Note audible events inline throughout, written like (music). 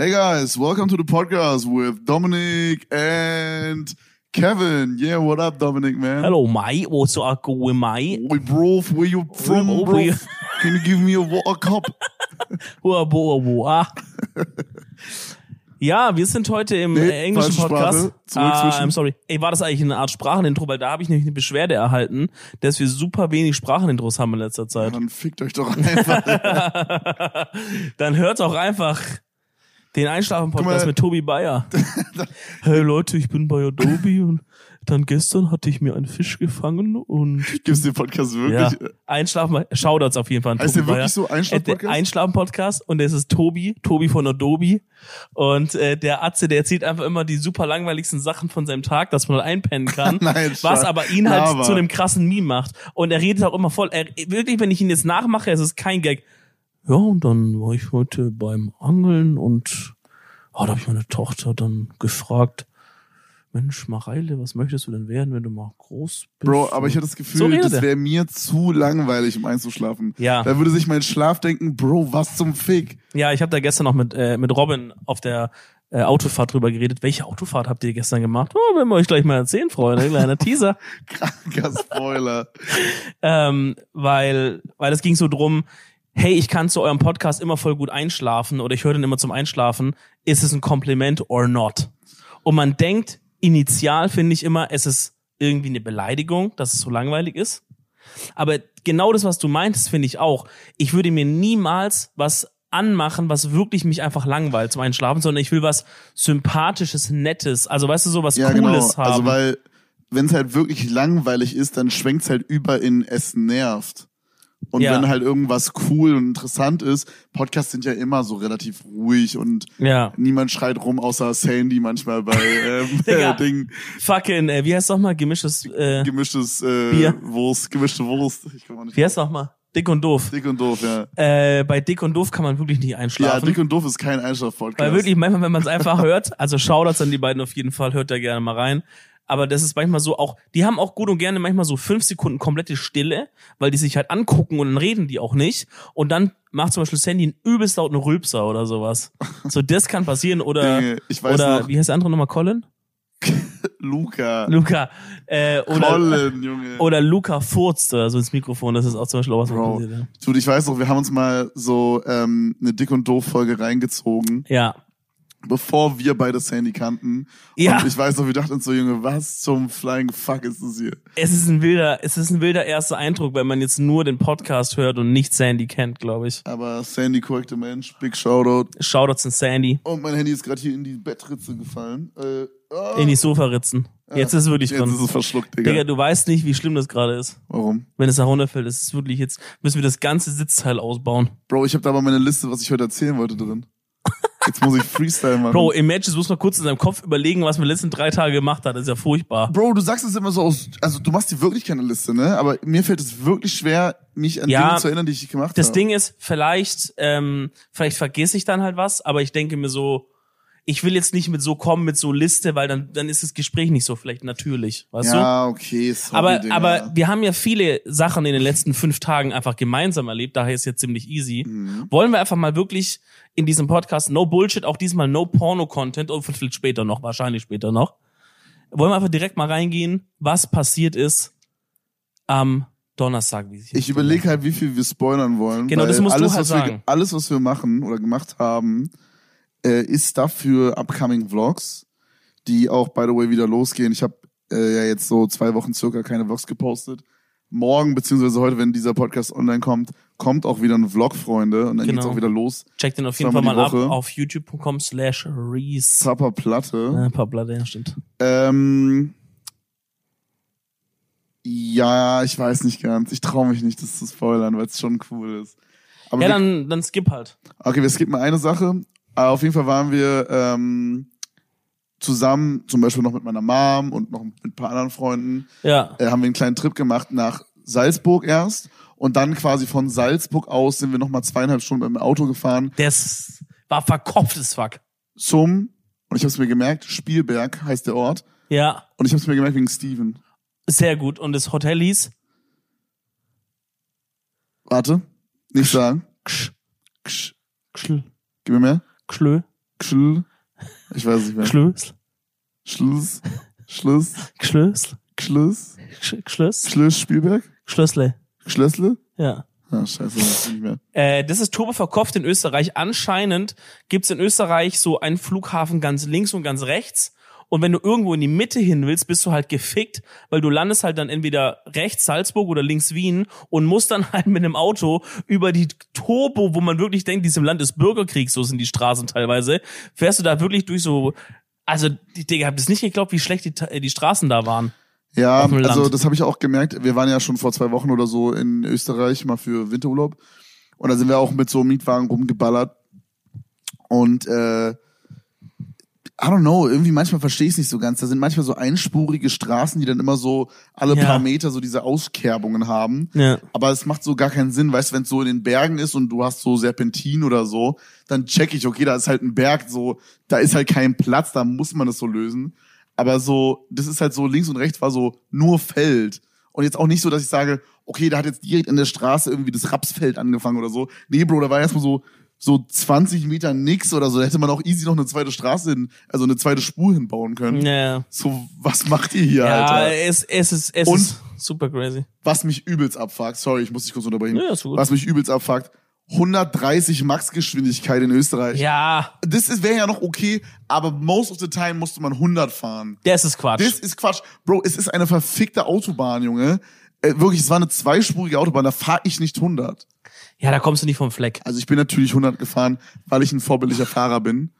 Hey guys, welcome to the podcast with Dominic and Kevin. Yeah, what up, Dominic, man? Hello, mate. What's up going, mate? Oi, bro, where you from, Oh, bro? we- Can you give me a water cup? Boah, boah, boah. Ja, wir sind heute im Nee, englischen Podcast. Ah, I'm sorry. Ey, war das eigentlich eine Art Sprachenintro? Weil da habe ich nämlich eine Beschwerde erhalten, dass wir super wenig Sprachenintros haben in letzter Zeit. Dann fickt euch doch einfach. (laughs) Dann hört auch einfach den Einschlafen-Podcast mit Tobi Bayer. (laughs) hey Leute, ich bin bei Adobe und dann gestern hatte ich mir einen Fisch gefangen und Gibt's den Podcast ja, wirklich? Einschlafen, Shoutouts auf jeden Fall Heißt der wirklich so, Äh, der Einschlaf-Podcast? Einschlafen-Podcast und es ist Tobi, Tobi von Adobe. Und äh, der Atze, der erzählt einfach immer die super langweiligsten Sachen von seinem Tag, dass man halt einpennen (laughs) kann. Nein, was aber ihn halt Lava. zu einem krassen Meme macht. Und er redet auch immer voll. Er, wirklich, wenn ich ihn jetzt nachmache, es ist kein Gag. Ja, und dann war ich heute beim Angeln und oh, da habe ich meine Tochter dann gefragt, Mensch, Mareile, was möchtest du denn werden, wenn du mal groß bist? Bro, aber ich hatte das Gefühl, So das wäre mir zu langweilig, um einzuschlafen. Ja. Da würde sich mein Schlaf denken, Bro, was zum Fick? Ja, ich habe da gestern noch mit, äh, mit Robin auf der äh, Autofahrt drüber geredet. Welche Autofahrt habt ihr gestern gemacht? Oh, werden wir euch gleich mal erzählen, Freunde. Kleiner Teaser. (laughs) Kranker Spoiler. (laughs) ähm, weil, weil es ging so drum, hey, ich kann zu eurem Podcast immer voll gut einschlafen oder ich höre den immer zum Einschlafen. Ist es ein Kompliment or not? Und man denkt, initial finde ich immer, es ist irgendwie eine Beleidigung, dass es so langweilig ist. Aber genau das, was du meintest, finde ich auch. Ich würde mir niemals was anmachen, was wirklich mich einfach langweilt zum Einschlafen, sondern ich will was sympathisches, nettes, also weißt du, so was Ja, Cooles genau. haben. Also, weil, wenn es halt wirklich langweilig ist, dann schwenkt's halt über in es nervt. Und Ja. wenn halt irgendwas cool und interessant ist, Podcasts sind ja immer so relativ ruhig und ja. niemand schreit rum, außer Sandy manchmal bei (laughs) ähm, Digga. äh, Ding, Fucking, äh, wie heißt nochmal, gemischtes, äh, gemischtes äh, Bier. Wurst, gemischte Wurst. Wie heißt nochmal? Dick und doof. Dick und doof, ja. Äh, bei Dick und doof kann man wirklich nicht Ja, einschlafen. Dick und doof ist kein Einschlaf-Podcast. weil wirklich, manchmal, wenn man es einfach hört, also Shoutouts an die beiden auf jeden Fall, hört da gerne mal rein. Aber das ist manchmal so auch, die haben auch gut und gerne manchmal so fünf Sekunden komplette Stille, weil die sich halt angucken und dann reden die auch nicht. Und dann macht zum Beispiel Sandy einen übelst lauten Rülpser oder sowas. So, das kann passieren. Oder, (laughs) ich weiß oder noch, wie heißt der andere nochmal? Colin? (laughs) Luca. Luca. Äh, oder, Colin, Junge. oder Luca furzt oder so ins Mikrofon. Das ist auch zum Beispiel auch was, was Bro. passiert. Ja. Dude, ich weiß noch, wir haben uns mal so ähm, eine Dick und doof Folge reingezogen, ja. Bevor wir beide Sandy kannten. Ja. Und ich weiß noch, wir dachten uns so, Junge, was zum flying fuck ist das hier? Es ist ein wilder, es ist ein wilder erster Eindruck, wenn man jetzt nur den Podcast hört und nicht Sandy kennt, glaube ich. Aber Sandy, korrekter Mensch, big Shoutout. Shoutouts an Sandy. Und mein Handy ist gerade hier in die Bettritze gefallen. Äh, ah, In die Sofa-Ritzen. Jetzt ist es wirklich Jetzt drin. ist es verschluckt, Digga. Digga, du weißt nicht, wie schlimm das gerade ist. Warum? Wenn es da runterfällt, ist es wirklich jetzt, müssen wir das ganze Sitzteil ausbauen. Bro, ich habe da aber meine Liste, was ich heute erzählen wollte, drin. Jetzt muss ich Freestyle machen. Bro, Imagine, muss mal kurz in seinem Kopf überlegen, was man die letzten drei Tage gemacht hat. Das ist ja furchtbar. Bro, du sagst es immer so aus, also du machst dir wirklich keine Liste, ne? Aber mir fällt es wirklich schwer, mich an Ja, Dinge zu erinnern, die ich gemacht habe. Das Ding ist, vielleicht, ähm, vielleicht vergesse ich dann halt was, aber ich denke mir so, ich will jetzt nicht mit so kommen, mit so Liste, weil dann, dann ist das Gespräch nicht so vielleicht natürlich, weißt du? Ja, okay, sorry, Aber, aber wir haben ja viele Sachen in den letzten fünf Tagen einfach gemeinsam erlebt, daher ist jetzt ziemlich easy. Mhm. Wollen wir einfach mal wirklich in diesem Podcast, no Bullshit, auch diesmal no Porno-Content und vielleicht später noch, wahrscheinlich später noch. Wollen wir einfach direkt mal reingehen, was passiert ist am Donnerstag, wie sich ich überlege halt, wie viel wir spoilern wollen. Genau, das musst du alles, halt was wir, sagen. alles, was wir machen oder gemacht haben, äh, ist Stuff für upcoming Vlogs, die auch, by the way, wieder losgehen. Ich habe äh, ja jetzt so zwei Wochen circa keine Vlogs gepostet. Morgen, beziehungsweise heute, wenn dieser Podcast online kommt, kommt auch wieder ein Vlog, Freunde. Und dann Genau. geht's auch wieder los. Checkt den auf jeden Fall mal ab auf youtube.com slash Reese. Zapper Platte. Ein paar Platte, ja, stimmt. Ähm, ja, ich weiß nicht ganz. Ich traue mich nicht, das zu spoilern, weil es schon cool ist. Aber Ja, dann, dann skip halt. okay, wir skippen eine Sache. Aber auf jeden Fall waren wir ähm, zusammen, zum Beispiel noch mit meiner Mom und noch mit ein paar anderen Freunden, Ja. äh, haben wir einen kleinen Trip gemacht nach Salzburg erst. Und dann quasi von Salzburg aus sind wir nochmal zweieinhalb Stunden mit dem Auto gefahren Das war verkopftes Fuck. zum, und ich habe es mir gemerkt, Spielberg heißt der Ort. Ja, Und ich habe es mir gemerkt wegen Steven. sehr gut. Und das Hotel hieß Warte, nicht sagen. Ksch, Ksch, Kschl, gib mir mehr. Kschlö. Gschl. Ich weiß nicht mehr. Schlösl. Schluss. Schluss. Schlösl. Schluss. Sch- Schlöss. Schluss Spielberg? Schlössle. Schlössle? Ja. Ah, scheiße, weiß ich nicht mehr. Äh, das ist Turbo verkauft in Österreich. Anscheinend gibt's in Österreich so einen Flughafen ganz links und ganz rechts. Und wenn du irgendwo in die Mitte hin willst, bist du halt gefickt, weil du landest halt dann entweder rechts Salzburg oder links Wien und musst dann (laughs) halt mit einem Auto über die Turbo, wo man wirklich denkt, diesem Land ist Bürgerkrieg, so sind die Straßen teilweise, fährst du da wirklich durch so, also die Digga, habt ihr nicht geglaubt, wie schlecht die, Ta- die Straßen da waren. Ja, also das habe ich auch gemerkt. Wir waren ja schon vor zwei Wochen oder so in Österreich mal für Winterurlaub. Und da sind wir auch mit so Mietwagen rumgeballert. Und äh, I don't know, irgendwie manchmal verstehe ich es nicht so ganz. Da sind manchmal so einspurige Straßen, die dann immer so alle Ja. paar Meter so diese Auskerbungen haben. Ja. Aber es macht so gar keinen Sinn, weißt du, wenn es so in den Bergen ist und du hast so Serpentin oder so, dann check ich, okay, da ist halt ein Berg, so, da ist halt kein Platz, da muss man das so lösen. Aber so, das ist halt so, links und rechts war so nur Feld. Und jetzt auch nicht so, dass ich sage, okay, da hat jetzt direkt in der Straße irgendwie das Rapsfeld angefangen oder so. Nee, Bro, da war erstmal so, so 20 Meter nix oder so. Da hätte man auch easy noch eine zweite Straße hin, also eine zweite Spur hinbauen können. Ja, So, was macht ihr hier, ja Alter? es, es ist, es Und- ist super crazy. Was mich übelst abfuckt, sorry, ich muss dich kurz unterbrechen. Ja, ist gut. Was mich übelst abfuckt, 130 Max-Geschwindigkeit in Österreich. Ja, Das wäre ja noch okay, aber most of the time musste man 100 fahren. das ist Quatsch. Das ist Quatsch. Bro, es ist eine verfickte Autobahn, Junge. Äh, wirklich, es war eine zweispurige Autobahn, da fahre ich nicht 100. ja, da kommst du nicht vom Fleck. Also ich bin natürlich 100 gefahren, weil ich ein vorbildlicher Fahrer bin.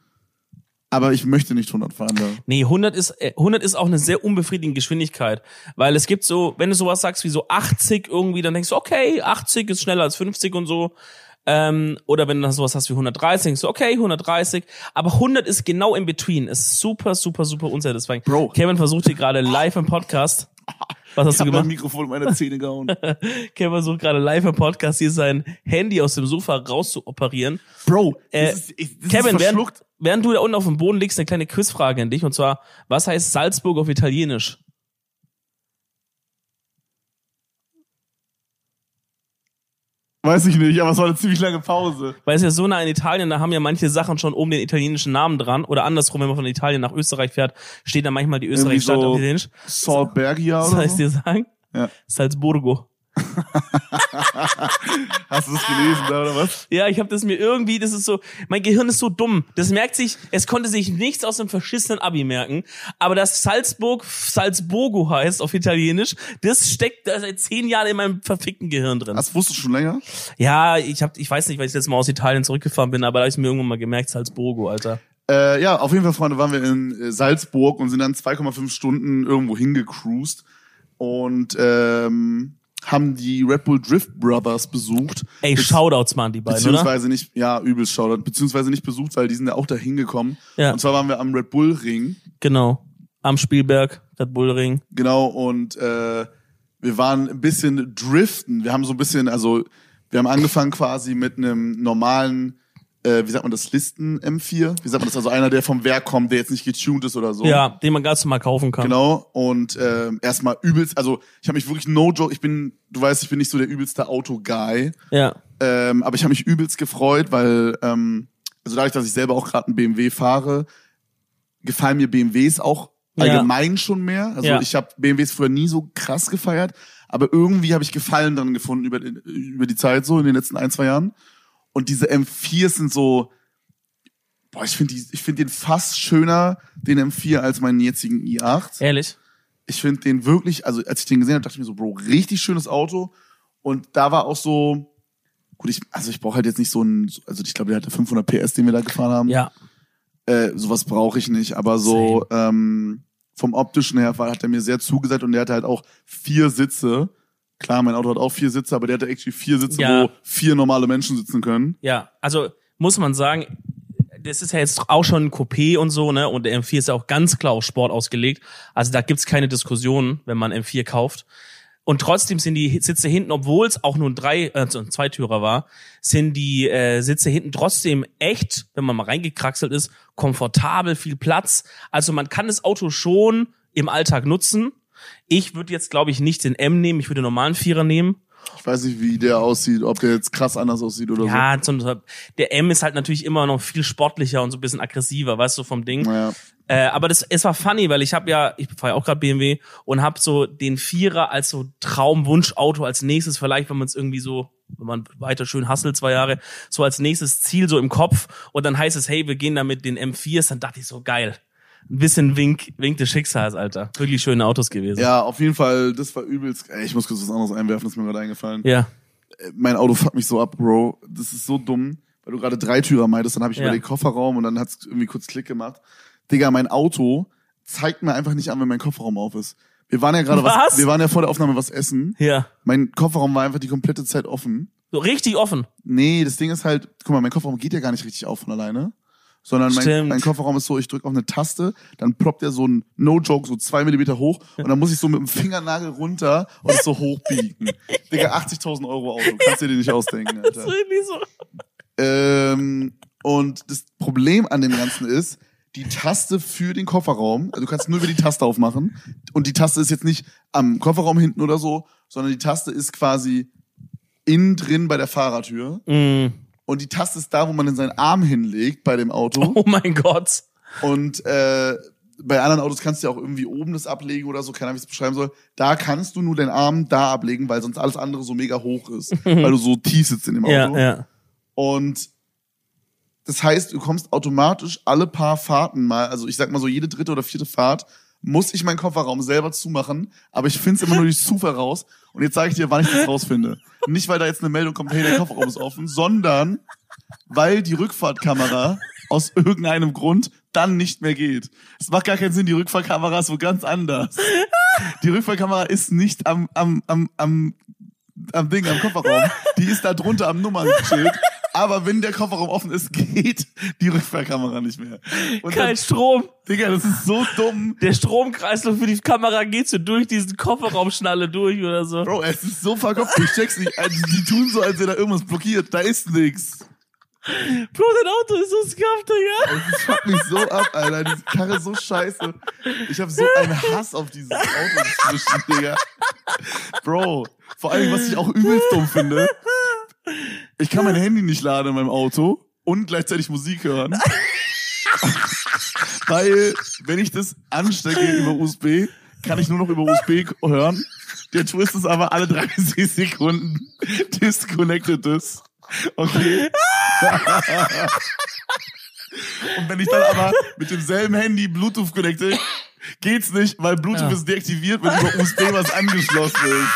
Aber ich möchte nicht 100 fahren da. Nee, 100 ist, äh, 100 ist auch eine sehr unbefriedigende Geschwindigkeit. Weil es gibt so, wenn du sowas sagst wie so 80 irgendwie, dann denkst du, okay, 80 ist schneller als 50 und so. Ähm, oder wenn du dann sowas hast wie 130, denkst du, okay, 130. Aber 100 ist genau in between. Ist super, super, super unsatisfying. Bro. Kevin versucht hier gerade live im Podcast. (laughs) Was hast Ich du gemacht? Mikrofon in meine Zähne gehauen. (laughs) Kevin versucht gerade live im Podcast hier sein Handy aus dem Sofa rauszuoperieren. Bro, Äh, ist, ich, Kevin, während, während du da unten auf dem Boden liegst, eine kleine Quizfrage an dich. Und zwar, was heißt Salzburg auf Italienisch? Weiß ich nicht, aber es war eine ziemlich lange Pause. Weil es ja so nah in Italien, da haben ja manche Sachen schon oben den italienischen Namen dran. Oder andersrum, wenn man von Italien nach Österreich fährt, steht da manchmal die Österreich-Stadt so auf Italienisch. Salbergia Was soll ich dir sagen? Ja. (laughs) Hast du das gelesen oder was? Ja, ich habe das mir irgendwie, das ist so, mein Gehirn ist so dumm. Das merkt sich, es konnte sich nichts aus dem verschissenen Abi merken. Aber dass Salzburg Salzburgo heißt auf Italienisch, das steckt da seit zehn Jahren in meinem verfickten Gehirn drin. Das wusstest du schon länger? Ja, ich hab, ich weiß nicht, weil ich jetzt mal aus Italien zurückgefahren bin, aber da hab ich mir irgendwann mal gemerkt, Salzburgo, Alter. Äh, ja, auf jeden Fall, Freunde, waren wir in äh, Salzburg und sind dann 2,5 Stunden irgendwo hingecruised und ähm, haben die Red Bull Drift Brothers besucht. Ey, Be- Shoutouts waren die beiden, oder? Beziehungsweise nicht, ja, übelst Shoutout, beziehungsweise nicht besucht, weil die sind ja auch da hingekommen. Ja. Und zwar waren wir am Red Bull Ring, Genau. Am Spielberg, Red Bull Ring. genau, und äh, wir waren ein bisschen driften. Wir haben so ein bisschen, also wir haben angefangen quasi mit einem normalen, äh, wie sagt man das, Listen M4? Wie sagt man das? Also einer, der vom Werk kommt, der jetzt nicht getuned ist oder so. Ja, den man ganz normal kaufen kann. Genau, und ähm, erstmal übelst, also ich habe mich wirklich no joke, ich bin, du weißt, ich bin nicht so der übelste Auto-Guy, Ja. ähm, aber ich habe mich übelst gefreut, weil, ähm, also dadurch, dass ich selber auch gerade einen BMW fahre, gefallen mir BMWs auch Ja. allgemein schon mehr. Also Ja. ich habe BMWs früher nie so krass gefeiert, aber irgendwie habe ich Gefallen dran gefunden über, über die Zeit so in den letzten ein, zwei Jahren. Und diese M4s sind so, boah, ich finde ich finde den fast schöner, den M4, als meinen jetzigen i8. Ehrlich? Ich finde den wirklich, also als ich den gesehen habe, dachte ich mir so, Bro, richtig schönes Auto. Und da war auch so, gut, ich, also ich brauche halt jetzt nicht so ein, also ich glaube, der hatte 500 PS, den wir da gefahren haben. Ja. Äh, sowas brauche ich nicht, aber so ähm, vom optischen her war, hat er mir sehr zugesagt und der hatte halt auch vier Sitze. Klar, mein Auto hat auch vier Sitze, aber der hatte actually vier Sitze, Ja. wo vier normale Menschen sitzen können. Ja. Also muss man sagen, das ist ja jetzt auch schon ein Coupé und so, ne? Und der M4 ist ja auch ganz klar auf Sport ausgelegt. Also da gibt's keine Diskussion, wenn man M4 kauft. Und trotzdem sind die Sitze hinten, obwohl es auch nur ein drei, äh, ein Zweitürer war, sind die äh, Sitze hinten trotzdem echt, wenn man mal reingekraxelt ist, komfortabel, viel Platz. Also man kann das Auto schon im Alltag nutzen. Ich würde jetzt, glaube ich, nicht den M nehmen, ich würde den normalen Vierer nehmen. Ich weiß nicht, wie der aussieht, ob der jetzt krass anders aussieht oder Ja, so, der M ist halt natürlich immer noch viel sportlicher und so ein bisschen aggressiver, weißt du, vom Ding. Naja. Äh, aber das, es war funny, weil ich habe ja, ich fahre ja auch gerade BMW und habe so den Vierer als so Traumwunschauto als nächstes, vielleicht, wenn man es irgendwie so, wenn man weiter schön hustelt, zwei Jahre, so als nächstes Ziel so im Kopf und dann heißt es, hey, wir gehen damit den M4s, dann dachte ich so, geil. Ein bisschen Wink, Wink des Schicksals, Alter. Wirklich schöne Autos gewesen. Ja, auf jeden Fall, das war übelst. Ey, ich muss kurz was anderes einwerfen, das ist mir gerade eingefallen. Ja. Äh, Mein Auto fuckt mich so ab, Bro. Das ist so dumm, weil du gerade Dreitürer meintest, dann habe ich Ja. über den Kofferraum und dann hat's irgendwie kurz Klick gemacht. Digga, mein Auto zeigt mir einfach nicht an, wenn mein Kofferraum auf ist. Wir waren ja gerade was? Was? wir waren ja vor der Aufnahme was essen. Ja. Mein Kofferraum war einfach die komplette Zeit offen. So richtig offen. Nee, das Ding ist halt, guck mal, mein Kofferraum geht ja gar nicht richtig auf von alleine. Sondern mein, mein Kofferraum ist so, ich drücke auf eine Taste, dann ploppt der so ein No-Joke so zwei Millimeter hoch und dann muss ich so mit dem Fingernagel runter und es so hochbiegen. Digga, (laughs) 80.000 Euro Auto, kannst du dir nicht ausdenken, (laughs) Das ist Alter. irgendwie so. Ähm, und das Problem an dem Ganzen ist, die Taste für den Kofferraum, also du kannst nur über die Taste aufmachen und die Taste ist jetzt nicht am Kofferraum hinten oder so, sondern die Taste ist quasi innen drin bei der Fahrertür Mm. Und die Taste ist da, wo man dann seinen Arm hinlegt bei dem Auto (laughs) Oh mein Gott. und äh, bei anderen Autos kannst du ja auch irgendwie oben das ablegen oder so, keine Ahnung, wie ich es beschreiben soll. Da kannst du nur deinen Arm da ablegen, weil sonst alles andere so mega hoch ist, (laughs) weil du so tief sitzt in dem Auto. Ja, ja. Und das heißt, du kommst automatisch alle paar Fahrten mal, also ich sag mal so jede dritte oder vierte Fahrt, muss ich meinen Kofferraum selber zumachen, aber ich finde es immer nur durch Zufall raus. Und jetzt sage ich dir, wann ich das rausfinde. Nicht, weil da jetzt eine Meldung kommt, hey, der Kofferraum ist offen, sondern weil die Rückfahrtkamera aus irgendeinem Grund dann nicht mehr geht. Es macht gar keinen Sinn, die Rückfahrkamera ist wo ganz anders. Die Rückfahrkamera ist nicht am, am, am, am, am Ding, am Kofferraum. Die ist da drunter am Nummernschild. Aber wenn der Kofferraum offen ist, (laughs) geht die Rückfahrkamera nicht mehr. Und Kein dann, Strom. Digga, das ist so dumm. Der Stromkreislauf für die Kamera geht so durch diesen Kofferraumschnalle durch oder so. Bro, es ist so verkopft. Ich check's nicht. Also, die tun so, als wäre da irgendwas blockiert. Da ist nix. Bro, dein Auto ist so scuffed, Digga. Das fuckt mich so ab, Alter. Diese Karre ist so scheiße. Ich habe so einen Hass auf dieses Auto inzwischen, Digga. Bro, vor allem, was ich auch übelst dumm finde, ich kann mein Handy nicht laden in meinem Auto und gleichzeitig Musik hören. (laughs) Weil, wenn ich das anstecke über USB, kann ich nur noch über USB hören. Der Twist ist aber alle 30 (laughs) Sekunden disconnected ist. Okay. (laughs) Und wenn ich dann aber mit demselben Handy Bluetooth connecte, geht's nicht, weil Bluetooth Ja. ist deaktiviert, wenn über USB was angeschlossen ist.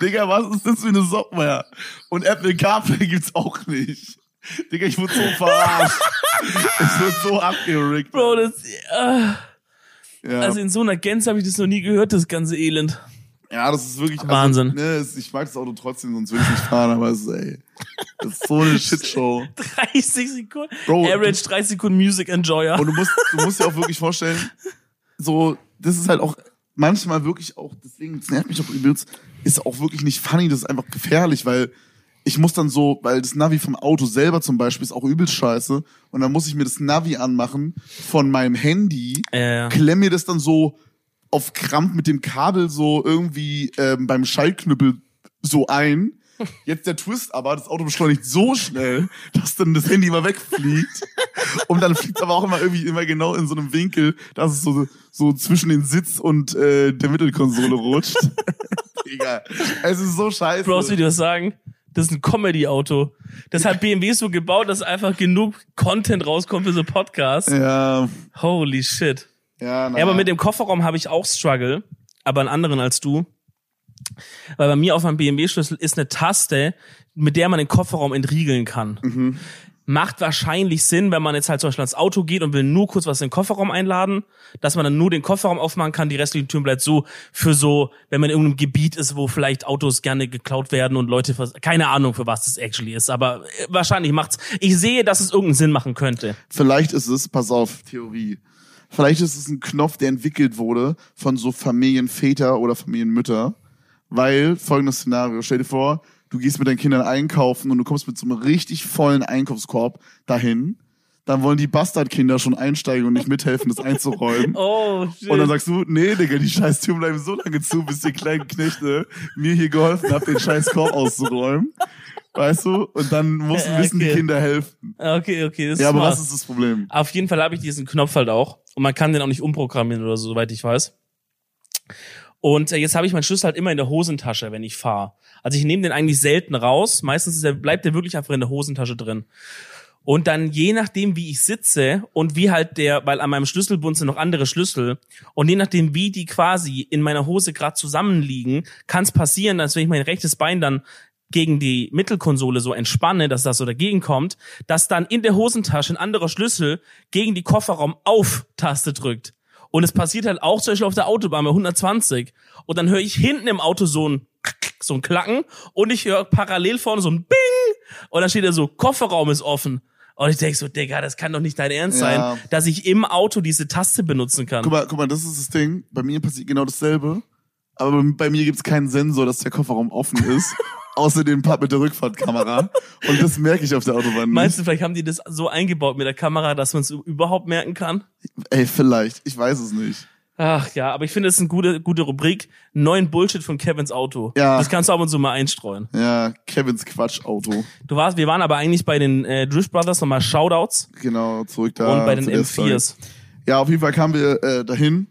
Digga, was ist das für eine Software? Und Apple CarPlay gibt's auch nicht. Digga, ich wurde so verarscht. ich wurde so abgerickt. Bro, das, äh, Ja. also in so einer Gänze habe ich das noch nie gehört, das ganze Elend. ja, das ist wirklich Wahnsinn. Also, ne, ich mag das Auto trotzdem, sonst will ich nicht fahren, aber es ist, ey, das ist so eine (laughs) Shitshow. 30 Sekunden. Bro, Average 30 Sekunden Music Enjoyer. Und du musst, du musst dir auch wirklich vorstellen, so, das ist halt auch manchmal wirklich auch, deswegen, das nervt mich auch übelst, ist auch wirklich nicht funny, das ist einfach gefährlich, weil ich muss dann so, weil das Navi vom Auto selber zum Beispiel ist auch übelst scheiße und dann muss ich mir das Navi anmachen von meinem Handy, Äh, klemm mir das dann so auf Krampf mit dem Kabel so irgendwie ähm, beim Schaltknüppel so ein. Jetzt der Twist aber, das Auto beschleunigt so schnell, dass dann das Handy immer wegfliegt. (laughs) Und dann fliegt es aber auch immer irgendwie immer genau in so einem Winkel, dass es so, so zwischen den Sitz und äh, der Mittelkonsole rutscht. (laughs) Egal. Es ist so scheiße. Bro, soll ich dir was sagen? Das ist ein Comedy-Auto. Das hat BMW so gebaut, dass einfach genug Content rauskommt für so Podcasts. ja, Holy shit. ja, na, Ja, aber mit dem Kofferraum habe ich auch Struggle, aber einen anderen als du. Weil bei mir auf meinem BMW-Schlüssel ist eine Taste, mit der man den Kofferraum entriegeln kann. Mhm. Macht wahrscheinlich Sinn, wenn man jetzt halt zum Beispiel ans Auto geht und will nur kurz was in den Kofferraum einladen, dass man dann nur den Kofferraum aufmachen kann, die restlichen Türen bleibt so für so, wenn man in irgendeinem Gebiet ist, wo vielleicht Autos gerne geklaut werden und Leute, keine Ahnung für was das actually ist, aber äh, wahrscheinlich macht's, ich sehe, dass es irgendeinen Sinn machen könnte. Vielleicht ist es, pass auf, Theorie. Vielleicht ist es ein Knopf, der entwickelt wurde von so Familienväter oder Familienmütter. Weil, folgendes Szenario, stell dir vor, du gehst mit deinen Kindern einkaufen und du kommst mit so einem richtig vollen Einkaufskorb dahin. dann wollen die Bastardkinder schon einsteigen und nicht mithelfen, das einzuräumen. (laughs) Oh, shit. Und dann sagst du, nee, Digga, die scheiß Türen bleiben so lange zu, bis die kleinen Knechte mir hier geholfen haben, den scheiß Korb auszuräumen. Weißt du? Und dann mussten, Ja, (laughs) müssen die okay. Kinder helfen. okay, okay, das Ja, ist aber smart. was ist das Problem? Auf jeden Fall habe ich diesen Knopf halt auch. Und man kann den auch nicht umprogrammieren oder so, soweit ich weiß. Und äh, jetzt habe ich meinen Schlüssel halt immer in der Hosentasche, wenn ich fahre. Also ich nehme den eigentlich selten raus. Meistens ist er, bleibt der wirklich einfach in der Hosentasche drin. Und dann je nachdem, wie ich sitze und wie halt der, weil an meinem Schlüsselbund sind noch andere Schlüssel und je nachdem, wie die quasi in meiner Hose gerade zusammenliegen, kann es passieren, dass wenn ich mein rechtes Bein dann gegen die Mittelkonsole so entspanne, dass das so dagegen kommt, dass dann in der Hosentasche ein anderer Schlüssel gegen die Kofferraum-Auf-Taste drückt. Und es passiert halt auch zum Beispiel auf der Autobahn bei 120. Und dann höre ich hinten im Auto so ein, so ein Klacken und ich höre parallel vorne so ein Bing. Und dann steht da so, Kofferraum ist offen. Und ich denk so, Digga, das kann doch nicht dein Ernst Ja. sein, dass ich im Auto diese Taste benutzen kann. Guck mal, guck mal, das ist das Ding. Bei mir passiert genau dasselbe. Aber bei- bei mir gibt's keinen Sensor, dass der Kofferraum offen ist. (laughs) außer dem Part mit der Rückfahrtkamera. Und das merke ich auf der Autobahn nicht. Meinst du, vielleicht haben die das so eingebaut mit der Kamera, dass man es überhaupt merken kann? Ey, vielleicht. Ich weiß es nicht. Ach ja, aber ich finde, es ist eine gute, gute Rubrik. Neuen Bullshit von Kevins Auto. Ja. Das kannst du ab und zu mal einstreuen. Ja, Kevins Quatschauto. Du warst, wir waren aber eigentlich bei den äh, Drift Brothers nochmal Shoutouts Genau, zurück da. und bei den zu der Story. M4s. Ja, auf jeden Fall kamen wir äh, dahin.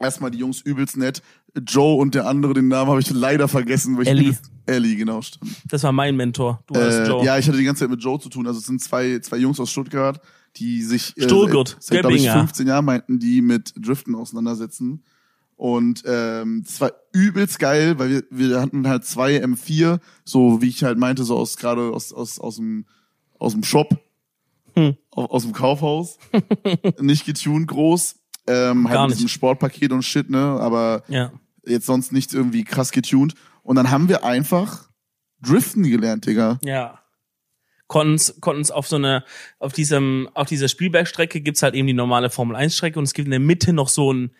Erstmal die Jungs übelst nett. Joe und der andere, den Namen habe ich leider vergessen. Weil ich Ellie. Ellie, genau, stimmt. Das war mein Mentor. Du warst Äh, Joe. ja, ich hatte die ganze Zeit mit Joe zu tun. Also es sind zwei, zwei Jungs aus Stuttgart, die sich äh, Stuttgart, seit, seit glaube ich, Göppinger. 15 Jahren meinten, die mit Driften auseinandersetzen. Und ähm, das war übelst geil, weil wir, wir hatten halt zwei M4, so wie ich halt meinte, so aus gerade aus, aus, aus dem aus dem Shop, Hm. aus, aus dem Kaufhaus. (laughs) Nicht getuned groß. Ähm, Gar halt mit diesem Sportpaket und shit, ne? Aber ja. Jetzt sonst nichts irgendwie krass getuned. Und dann haben wir einfach Driften gelernt, Digga. Ja. Konnten's, konnten's auf so eine, auf diesem, auf dieser Spielbergstrecke gibt's halt eben die normale Formel 1 Strecke und es gibt in der Mitte noch so einen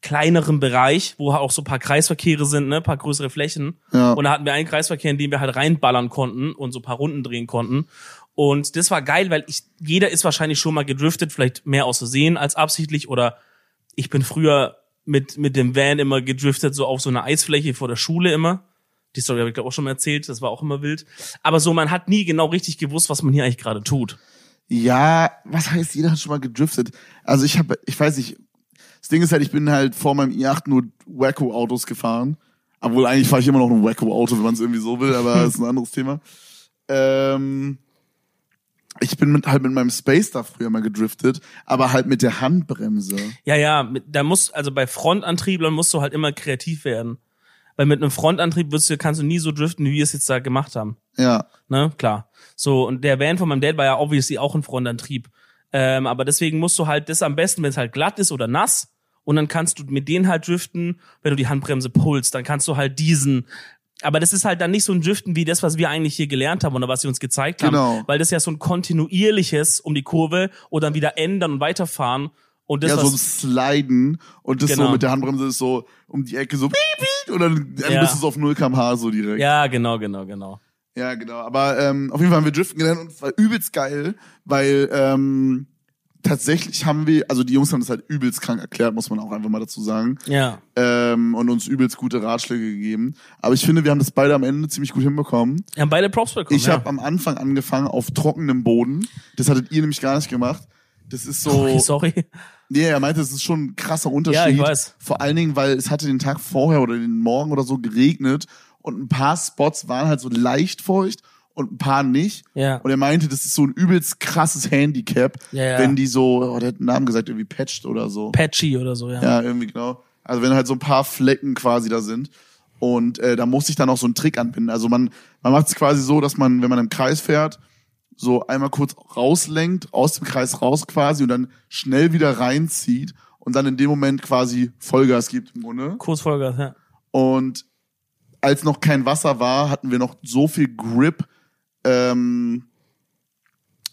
kleineren Bereich, wo auch so ein paar Kreisverkehre sind, ne, ein paar größere Flächen. Ja. Und da hatten wir einen Kreisverkehr, in dem wir halt reinballern konnten und so ein paar Runden drehen konnten. Und das war geil, weil ich, jeder ist wahrscheinlich schon mal gedriftet, vielleicht mehr aus Versehen als absichtlich oder ich bin früher mit, mit dem Van immer gedriftet, so auf so einer Eisfläche vor der Schule immer. Die Story habe ich glaube auch schon mal erzählt, das war auch immer wild. Aber so, man hat nie genau richtig gewusst, was man hier eigentlich gerade tut. Ja, was heißt, jeder hat schon mal gedriftet. Also ich habe, ich weiß nicht, das Ding ist halt, ich bin halt vor meinem i8 nur Wacko-Autos gefahren. Obwohl eigentlich fahre ich immer noch ein Wacko-Auto, wenn man es irgendwie so will, aber (laughs) das ist ein anderes Thema. Ähm, ich bin mit, halt mit meinem Space da früher mal gedriftet, aber halt mit der Handbremse. Ja, ja, mit, da muss, also bei Frontantrieblern musst du halt immer kreativ werden. Weil mit einem Frontantrieb wirst du, kannst du nie so driften, wie wir es jetzt da gemacht haben. Ja, Ne, klar. So, und der Van von meinem Dad war ja obviously auch ein Frontantrieb. Ähm, aber deswegen musst du halt das am besten, wenn es halt glatt ist oder nass, und dann kannst du mit denen halt driften, wenn du die Handbremse pulst, dann kannst du halt diesen. Aber das ist halt dann nicht so ein Driften wie das, was wir eigentlich hier gelernt haben oder was sie uns gezeigt haben. Genau. Weil das ja so ein kontinuierliches um die Kurve oder dann wieder ändern und weiterfahren. Und das, ja, so ein Sliden und das Genau. so mit der Handbremse ist so um die Ecke so und dann, dann Ja. bist du so auf 0 kmh so direkt. ja, genau, genau, genau. Ja, genau. Aber ähm, auf jeden Fall haben wir Driften gelernt und es war übelst geil, weil ähm, tatsächlich haben wir, also die Jungs haben das halt übelst krank erklärt, muss man auch einfach mal dazu sagen, Ja. ähm, und uns übelst gute Ratschläge gegeben. Aber ich finde, wir haben das beide am Ende ziemlich gut hinbekommen. Wir haben beide Props bekommen. Ich ja. habe am Anfang angefangen auf trockenem Boden. Das hattet ihr nämlich gar nicht gemacht. Das ist so. Sorry. Nee, er meinte, es ist schon ein krasser Unterschied. Ja, ich weiß. Vor allen Dingen, weil es hatte den Tag vorher oder den Morgen oder so geregnet und ein paar Spots waren halt so leicht feucht und ein paar nicht. Ja. Und er meinte, das ist so ein übelst krasses Handicap, Ja, ja. wenn die so, oh, der hat einen Namen gesagt, irgendwie patched oder so. Patchy oder so, ja. Ja, irgendwie genau. Also wenn halt so ein paar Flecken quasi da sind. Und äh, da musste ich dann auch so einen Trick anbinden. Also man, man macht es quasi so, dass man, wenn man im Kreis fährt, so einmal kurz rauslenkt, aus dem Kreis raus quasi und dann schnell wieder reinzieht und dann in dem Moment quasi Vollgas gibt im Grunde. Kurz Vollgas, ja. Und als noch kein Wasser war, hatten wir noch so viel Grip ähm,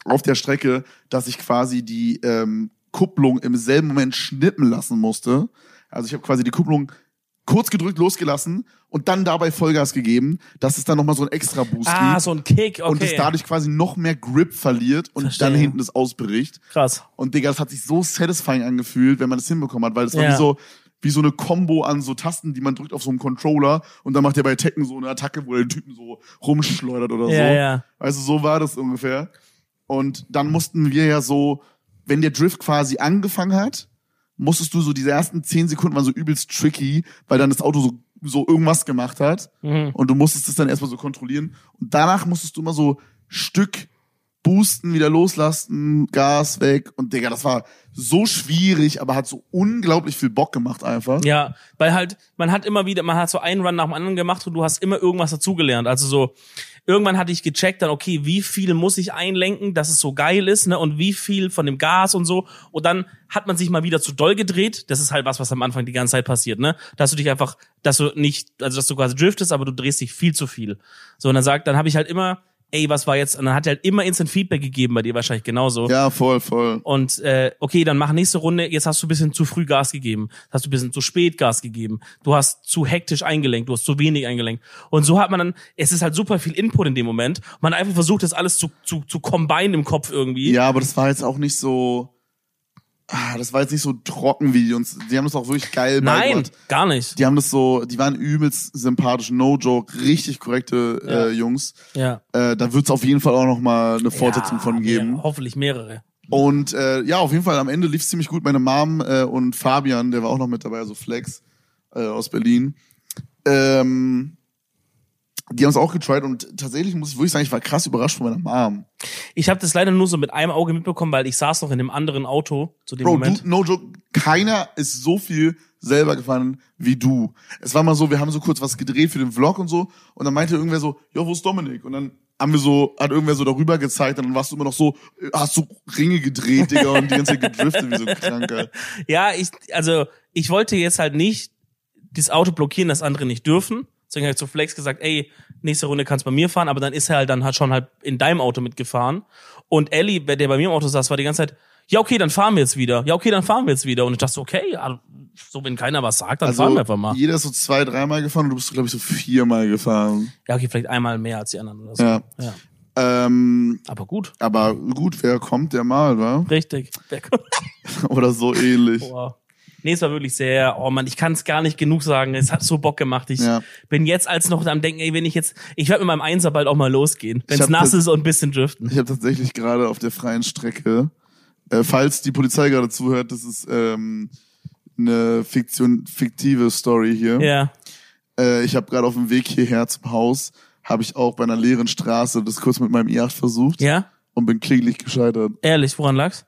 auf der Strecke, dass ich quasi die ähm, Kupplung im selben Moment schnippen lassen musste. Also ich habe quasi die Kupplung kurz gedrückt, losgelassen und dann dabei Vollgas gegeben, dass es dann nochmal so ein extra Boost Ah, gibt so ein Kick, okay. und es dadurch quasi noch mehr Grip verliert und Verstehe. dann hinten das ausbricht. Krass. Und Digga, das hat sich so satisfying angefühlt, wenn man das hinbekommen hat, weil das war Ja. wie so, wie so eine Combo an so Tasten, die man drückt auf so einem Controller und dann macht er bei Tekken so eine Attacke, wo er den Typen so rumschleudert oder Ja, so. ja. Also so war das ungefähr. Und dann mussten wir ja so, wenn der Drift quasi angefangen hat, musstest du so diese ersten zehn Sekunden waren so übelst tricky, weil dann das Auto so, so irgendwas gemacht hat. Mhm. Und du musstest es dann erstmal so kontrollieren. Und danach musstest du immer so Stück boosten, wieder loslassen, Gas weg. Und Digga, das war so schwierig, aber hat so unglaublich viel Bock gemacht einfach. Ja, weil halt, man hat immer wieder, man hat so einen Run nach dem anderen gemacht und du hast immer irgendwas dazugelernt. Also so, irgendwann hatte ich gecheckt dann, okay, wie viel muss ich einlenken, dass es so geil ist, ne, und wie viel von dem Gas und so. Und dann hat man sich mal wieder zu doll gedreht. Das ist halt was, was am Anfang die ganze Zeit passiert, ne? Dass du dich einfach, dass du nicht, also dass du quasi driftest, aber du drehst dich viel zu viel. So, und dann sagt, dann habe ich halt immer, ey, was war jetzt, und dann hat er halt immer Instant Feedback gegeben, bei dir wahrscheinlich genauso. Ja, voll, voll. Und äh, okay, dann mach nächste Runde. Jetzt hast du ein bisschen zu früh Gas gegeben, hast du ein bisschen zu spät Gas gegeben, du hast zu hektisch eingelenkt, du hast zu wenig eingelenkt. Und so hat man dann, es ist halt super viel Input in dem Moment. Man hat einfach versucht, das alles zu zu zu combine im Kopf irgendwie. Ja, aber das war jetzt auch nicht so. Ah, das war jetzt nicht so trocken wie die uns. Die haben das auch wirklich geil Nein, gar nicht. Die haben das so, die waren übelst sympathisch, no joke, richtig korrekte Ja. äh, Jungs. Ja. Äh, da wird's auf jeden Fall auch noch mal eine Fortsetzung ja, von geben. Mehrere, hoffentlich mehrere. Und äh, ja, auf jeden Fall am Ende lief's ziemlich gut. Meine Mom äh, und Fabian, der war auch noch mit dabei, also Flex äh, aus Berlin. Ähm, die haben es auch getried und tatsächlich muss ich wirklich sagen, ich war krass überrascht von meiner Mom. Ich habe das leider nur so mit einem Auge mitbekommen, weil ich saß noch in einem anderen Auto zu dem Bro, Moment. du, no joke, keiner ist so viel selber gefahren wie du. Es war mal so, wir haben so kurz was gedreht für den Vlog und so und dann meinte irgendwer so, ja, wo ist Dominik? Und dann haben wir so, hat irgendwer so darüber gezeigt und dann warst du immer noch so, hast du Ringe gedreht, Digga, und die ganze Zeit gedriftet wie so ein Kranker. (laughs) Ja, ich, also ich wollte jetzt halt nicht das Auto blockieren, dass andere nicht dürfen. Deswegen habe ich zu Flex gesagt, ey, nächste Runde kannst bei mir fahren, aber dann ist er halt dann halt schon halt in deinem Auto mitgefahren. Und Ellie, der bei mir im Auto saß, war die ganze Zeit, ja, okay, dann fahren wir jetzt wieder. Ja, okay, dann fahren wir jetzt wieder. Und ich dachte so, okay, ja, so wenn keiner was sagt, dann fahren wir einfach mal. jeder ist so zwei, dreimal gefahren und du bist, glaube ich, so viermal gefahren. Ja, okay, vielleicht einmal mehr als die anderen oder so. Ja. ja. Ähm, Aber gut, aber gut, wer kommt, der mal, wa? richtig. Wer kommt? (laughs) Oder so ähnlich. Boah. Nee, es war wirklich sehr, oh man, ich kann es gar nicht genug sagen. Es hat so Bock gemacht. Ich Ja. bin jetzt als noch am denken, ey, wenn ich jetzt, ich werde mit meinem Einser bald auch mal losgehen. Wenn es nass ist und ein bisschen driften. Ich habe tatsächlich gerade auf der freien Strecke, äh, falls die Polizei gerade zuhört, das ist ähm, eine Fiktion, fiktive Story hier. Ja. Äh, ich habe gerade auf dem Weg hierher zum Haus, habe ich auch bei einer leeren Straße das kurz mit meinem i8 versucht Ja? und bin kläglich gescheitert. Ehrlich, woran lag's?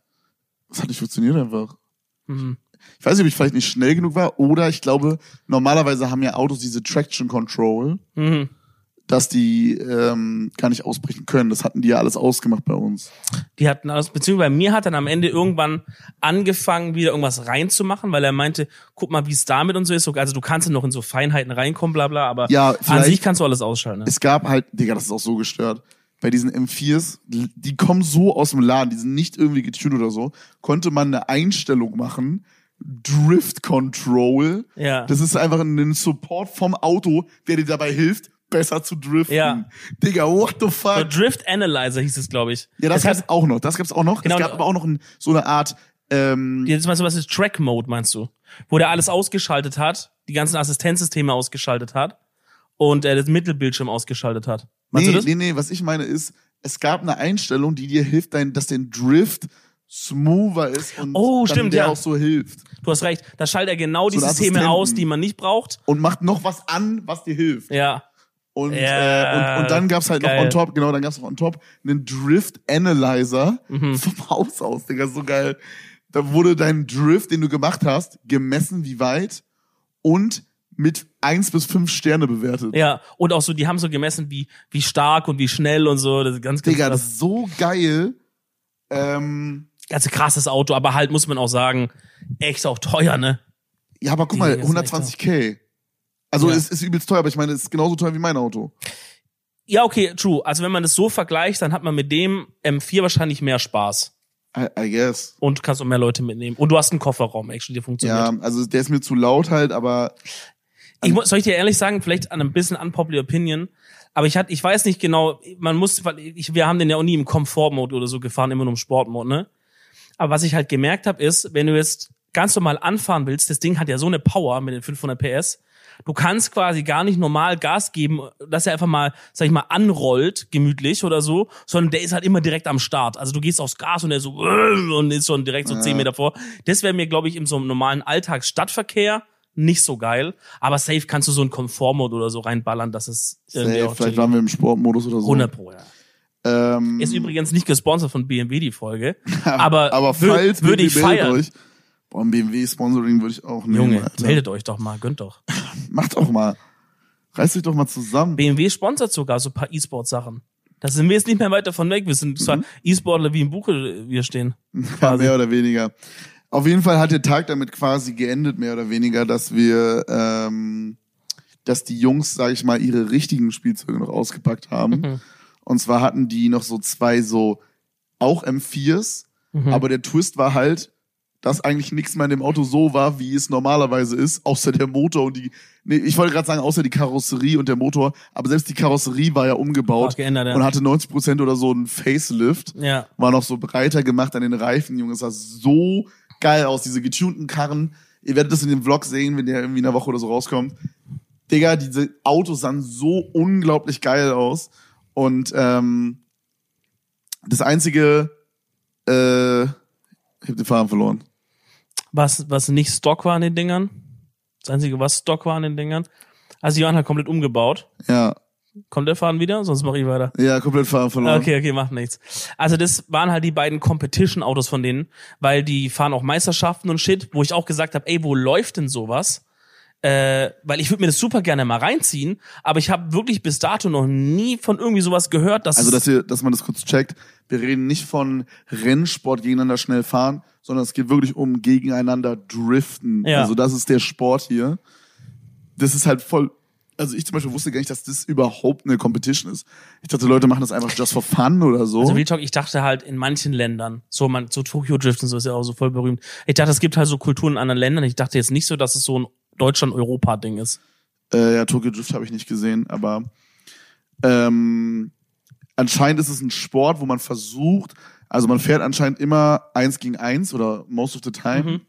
Das hat nicht funktioniert einfach. Mhm. Ich weiß nicht, ob ich vielleicht nicht schnell genug war oder ich glaube, normalerweise haben ja Autos diese Traction Control, Mhm. dass die ähm, gar nicht ausbrechen können. Das hatten die ja alles ausgemacht bei uns. Die hatten alles, beziehungsweise bei mir hat dann am Ende irgendwann angefangen, wieder irgendwas reinzumachen, weil er meinte, guck mal, wie es damit und so ist. Also du kannst ja noch in so Feinheiten reinkommen, bla bla, aber Ja, an sich kannst du alles ausschalten. Ne? Es gab halt, Digga, das ist auch so gestört. Bei diesen M4s, die kommen so aus dem Laden, die sind nicht irgendwie getuned oder so, konnte man eine Einstellung machen, Drift Control. Ja. Das ist einfach ein Support vom Auto, der dir dabei hilft, besser zu driften. Ja. Digga, what the So fuck? Drift Analyzer hieß es, glaube ich. Ja, das, das gab's auch noch. Das gab's auch noch. Genau. es gab aber auch noch ein, so eine Art, ähm, Jetzt meinst du, was ist Track Mode, meinst du? Wo der alles ausgeschaltet hat, die ganzen Assistenzsysteme ausgeschaltet hat und er das Mittelbildschirm ausgeschaltet hat. Meinst nee, du das? nee, nee, was ich meine ist, es gab eine Einstellung, die dir hilft, dein, dass dein Drift smoother ist und Oh, dann stimmt, der ja. auch so hilft. Du hast recht. Da schaltet er genau die So ein Systeme aus, die man nicht braucht. Und macht noch was an, was dir hilft. Ja. Und, Ja, äh, und, und dann gab's halt geil. noch on top, genau, dann gab's noch on top einen Drift Analyzer Mhm. (laughs) vom Haus aus, Digga, so geil. Da wurde dein Drift, den du gemacht hast, gemessen, wie weit und mit eins bis fünf Sterne bewertet. Ja. Und auch so, die haben so gemessen, wie, wie stark und wie schnell und so. Das ist ganz, ganz Digga, krass. das ist so geil. Ähm, ganz krasses Auto, aber halt muss man auch sagen, echt auch teuer, ne? ja, aber guck Die mal, Dinger sind 120k. Also Ja. es ist übelst teuer, aber ich meine, es ist genauso teuer wie mein Auto. Ja, okay, true. Also wenn man das so vergleicht, dann hat man mit dem M4 wahrscheinlich mehr Spaß. I, I guess. Und kannst auch mehr Leute mitnehmen. Und du hast einen Kofferraum, actually, der funktioniert. Ja, also der ist mir zu laut halt, aber Ich muss, soll ich dir ehrlich sagen, vielleicht an ein bisschen unpopular Opinion, aber ich hatte, ich weiß nicht genau, man muss, weil ich, wir haben den ja auch nie im Komfortmode oder so gefahren, immer nur im Sportmode, ne? Aber was ich halt gemerkt habe, ist, wenn du jetzt ganz normal anfahren willst, das Ding hat ja so eine Power mit den 500 PS. Du kannst quasi gar nicht normal Gas geben, dass er einfach mal, sag ich mal, anrollt, gemütlich oder so, sondern der ist halt immer direkt am Start. Also du gehst aufs Gas und der so (laughs) und ist schon direkt so zehn Meter vor. Das wäre mir, glaube ich, in so einem normalen Alltagsstadtverkehr nicht so geil. Aber safe kannst du so einen Komfortmode oder so reinballern, dass es Safe, vielleicht waren wir im Sportmodus oder so. 100 Pro, ja. Ähm, Ist übrigens nicht gesponsert von BMW, die Folge. (laughs) Aber, aber falls würde ich feiern. Euch, boah, ein BMW-Sponsoring würde ich auch nehmen. Junge, Alter. meldet euch doch mal, gönnt doch. (laughs) Macht doch mal. Reißt euch doch mal zusammen. BMW sponsert sogar so ein paar E-Sport-Sachen. Da sind wir jetzt nicht mehr weit davon weg. Wir sind zwar E-Sportler wie im Buche wir stehen. (laughs) Ja, mehr oder weniger. Auf jeden Fall hat der Tag damit quasi geendet, mehr oder weniger, dass wir, ähm, dass die Jungs, sag ich mal, ihre richtigen Spielzeuge noch ausgepackt haben. Mhm. Und zwar hatten die noch so zwei so auch M4s, Mhm. aber der Twist war halt, dass eigentlich nichts mehr in dem Auto so war, wie es normalerweise ist, außer der Motor und die, nee, ich wollte gerade sagen, außer die Karosserie und der Motor, aber selbst die Karosserie war ja umgebaut geändert, ja. und hatte 90% oder so einen Facelift Ja. war noch so breiter gemacht an den Reifen, Junge. Es sah so geil aus, diese getunten Karren. Ihr werdet das in dem Vlog sehen, wenn der irgendwie in einer Woche oder so rauskommt. Digga, diese Autos sahen so unglaublich geil aus. Und ähm, das einzige, äh, ich hab den Faden verloren. Was, was nicht Stock war an den Dingern. Das einzige, was Stock war an den Dingern. Also die waren halt komplett umgebaut. Ja, Kommt der Faden wieder? Sonst mache ich weiter. ja, komplett Faden verloren. Okay, okay, macht nichts. Also das waren halt die beiden Competition-Autos von denen, weil die fahren auch Meisterschaften und Shit, wo ich auch gesagt habe, ey, wo läuft denn sowas? Äh, weil ich würde mir das super gerne mal reinziehen, aber ich habe wirklich bis dato noch nie von irgendwie sowas gehört, dass Also, dass, ihr, dass man das kurz checkt. Wir reden nicht von Rennsport gegeneinander schnell fahren, sondern es geht wirklich um gegeneinander driften. Ja. Also, das ist der Sport hier. Das ist halt voll. Also, ich zum Beispiel wusste gar nicht, dass das überhaupt eine Competition ist. Ich dachte, Leute machen das einfach just for fun oder so. Also Real Talk, ich dachte halt in manchen Ländern, so man, so Tokyo Drift und so ist ja auch so voll berühmt. Ich dachte, es gibt halt so Kulturen in anderen Ländern. Ich dachte jetzt nicht so, dass es so ein Deutschland-Europa-Ding ist. Äh, ja, Tokyo Drift habe ich nicht gesehen, aber ähm, anscheinend ist es ein Sport, wo man versucht, also man fährt anscheinend immer eins gegen eins oder most of the time. Mhm.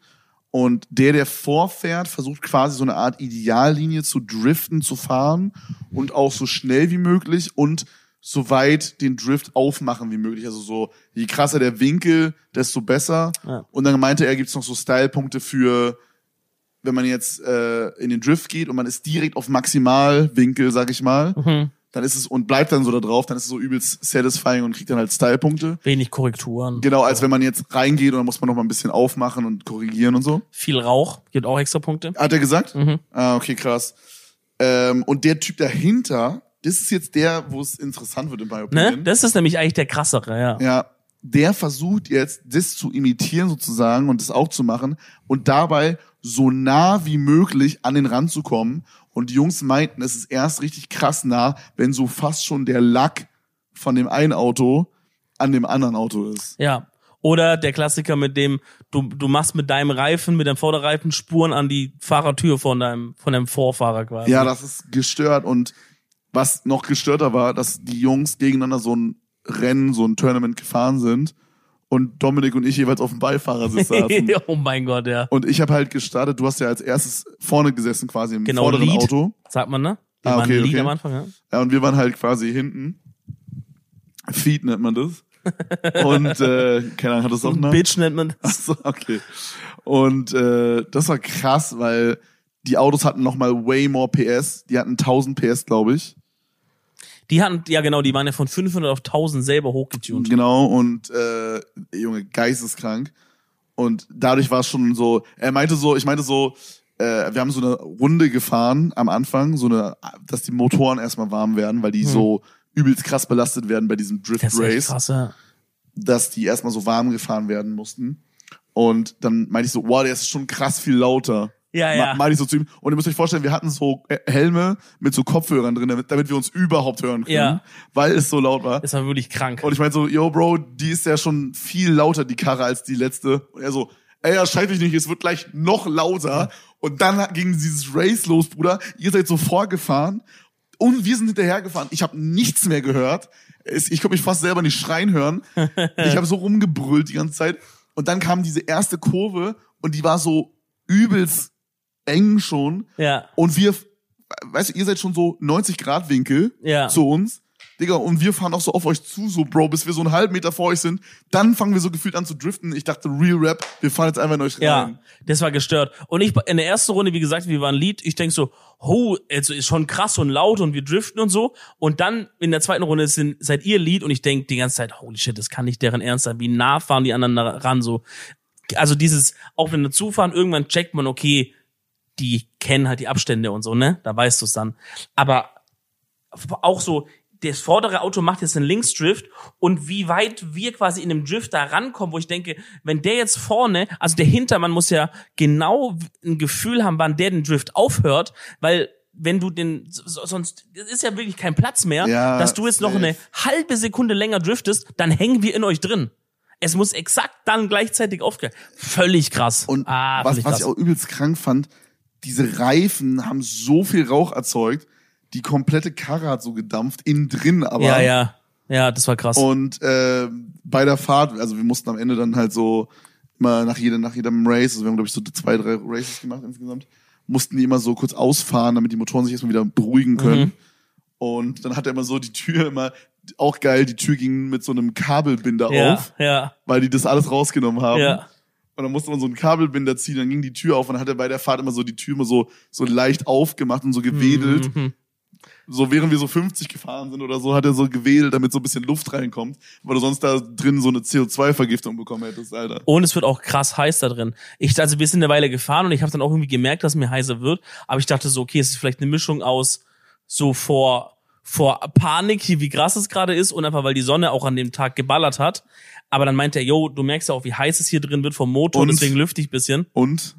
Und der, der vorfährt, versucht quasi so eine Art Ideallinie zu driften, zu fahren und auch so schnell wie möglich und so weit den Drift aufmachen wie möglich. Also so, je krasser der Winkel, desto besser. Ja. Und dann meinte er, gibt's noch so Stylepunkte für, wenn man jetzt äh, in den Drift geht und man ist direkt auf Maximalwinkel, sag ich mal, Mhm. dann ist es und bleibt dann so da drauf, dann ist es so übelst satisfying und kriegt dann halt Stylepunkte. Wenig Korrekturen. Genau, als wenn man jetzt reingeht und dann muss man noch mal ein bisschen aufmachen und korrigieren und so. Viel Rauch, gibt auch extra Punkte. Hat er gesagt? Mhm. Ah, okay, krass. Ähm, und der Typ dahinter, das ist jetzt der, wo es interessant wird in My Ne? Opinion. Das ist nämlich eigentlich der krassere, ja. Ja, der versucht jetzt, das zu imitieren sozusagen und das auch zu machen und dabei so nah wie möglich an den Rand zu kommen. Und die Jungs meinten, es ist erst richtig krass nah, wenn so fast schon der Lack von dem einen Auto an dem anderen Auto ist. Ja. Oder der Klassiker mit dem, du, du machst mit deinem Reifen, mit deinem Vorderreifen Spuren an die Fahrertür von deinem, von deinem Vorfahrer quasi. Ja, das ist gestört und was noch gestörter war, dass die Jungs gegeneinander so ein Rennen, so ein Tournament gefahren sind und Dominik und ich jeweils auf dem Beifahrersitz saßen. (laughs) oh mein Gott, ja. Und ich habe halt gestartet, du hast ja als erstes vorne gesessen, quasi im Genau, vorderen Lead. Auto. Sagt man, ne? Die Ah, okay, Lied okay. am Anfang, ja. Ja, und wir waren halt quasi hinten. Feed nennt man das. Und äh, keine Ahnung, hat das auch einen? Bitch nennt man das. (laughs) so, okay. Und äh, das war krass, weil die Autos hatten noch mal way more PS. Die hatten 1000 PS, glaube ich. Die hatten, ja genau, die waren ja von 500 auf 1000 selber hochgetunt. Genau, und äh, Junge, geisteskrank. Und dadurch war es schon so, er meinte so, ich meinte so, äh, wir haben so eine Runde gefahren am Anfang, so eine, dass die Motoren erstmal warm werden, weil die so übelst krass belastet werden bei diesem Drift Hm. Das Race, krass, ja. dass die erstmal so warm gefahren werden mussten. Und dann meinte ich so, wow, der ist schon krass viel lauter. Ja, ja. Ma- Meinte ich so zu ihm. Und ihr müsst euch vorstellen, wir hatten so äh, Helme mit so Kopfhörern drin, damit, wir uns überhaupt hören können, Ja. weil es so laut war. Das war wirklich krank. Und ich meinte so, yo, Bro, die ist ja schon viel lauter, die Karre, als die letzte. Und er so, ey, ja, schreit dich nicht, es wird gleich noch lauter. Und dann ging dieses Race los, Bruder. Ihr seid so vorgefahren und wir sind hinterhergefahren. Ich habe nichts mehr gehört. Ich konnte mich fast selber nicht schreien hören. (laughs) Ich habe so rumgebrüllt die ganze Zeit. Und dann kam diese erste Kurve und die war so übelst eng schon. Ja. Und wir, weißt du, ihr seid schon so 90 Grad Winkel Ja. zu uns. Digga, und wir fahren auch so auf euch zu, so Bro, bis wir so einen halben Meter vor euch sind. Dann fangen wir so gefühlt an zu driften. Ich dachte, Real Rap, wir fahren jetzt einfach in euch rein. Ja, das war gestört. Und ich in der ersten Runde, wie gesagt, wir waren Lead. Ich denk so, oh, also ist schon krass und laut und wir driften und so. Und dann in der zweiten Runde sind, seid ihr Lead und ich denk die ganze Zeit, holy shit, das kann nicht deren Ernst sein. Wie nah fahren die anderen ran so? Also dieses, auch wenn wir zufahren, irgendwann checkt man, okay, die kennen halt die Abstände und so, ne? Da weißt du es dann. Aber auch so, das vordere Auto macht jetzt einen Linksdrift und wie weit wir quasi in dem Drift da rankommen, wo ich denke, wenn der jetzt vorne, also der Hintermann muss ja genau ein Gefühl haben, wann der den Drift aufhört, weil wenn du den, so- sonst ist ja wirklich kein Platz mehr, Ja, dass du jetzt noch safe. eine halbe Sekunde länger driftest, dann hängen wir in euch drin. Es muss exakt dann gleichzeitig aufgehen. Völlig krass. Und ah, was, völlig was krass. ich auch übelst krank fand, diese Reifen haben so viel Rauch erzeugt, die komplette Karre hat so gedampft, innen drin aber. ja, ja. Ja, das war krass. Und äh, bei der Fahrt, also wir mussten am Ende dann halt so immer nach jedem, nach jedem Race, also wir haben glaube ich so zwei, drei Races gemacht insgesamt, mussten die immer so kurz ausfahren, damit die Motoren sich erstmal wieder beruhigen können. Mhm. Und dann hat er immer so die Tür immer, auch geil, die Tür ging mit so einem Kabelbinder ja, auf, ja, weil die das alles rausgenommen haben. ja. Und dann musste man so einen Kabelbinder ziehen, dann ging die Tür auf und dann hat er bei der Fahrt immer so die Tür immer so, so leicht aufgemacht und so gewedelt. Mhm. So während wir so 50 gefahren sind oder so, hat er so gewedelt, damit so ein bisschen Luft reinkommt, weil du sonst da drin so eine CO2-Vergiftung bekommen hättest, Alter. Und es wird auch krass heiß da drin. Ich, also wir sind eine Weile gefahren und ich habe dann auch irgendwie gemerkt, dass mir heißer wird. Aber ich dachte so, okay, es ist vielleicht eine Mischung aus so vor, vor Panik, wie krass es gerade ist und einfach, weil die Sonne auch an dem Tag geballert hat. Aber dann meinte er, yo, du merkst ja auch, wie heiß es hier drin wird vom Motor, Und? deswegen lüfte ich ein bisschen. Und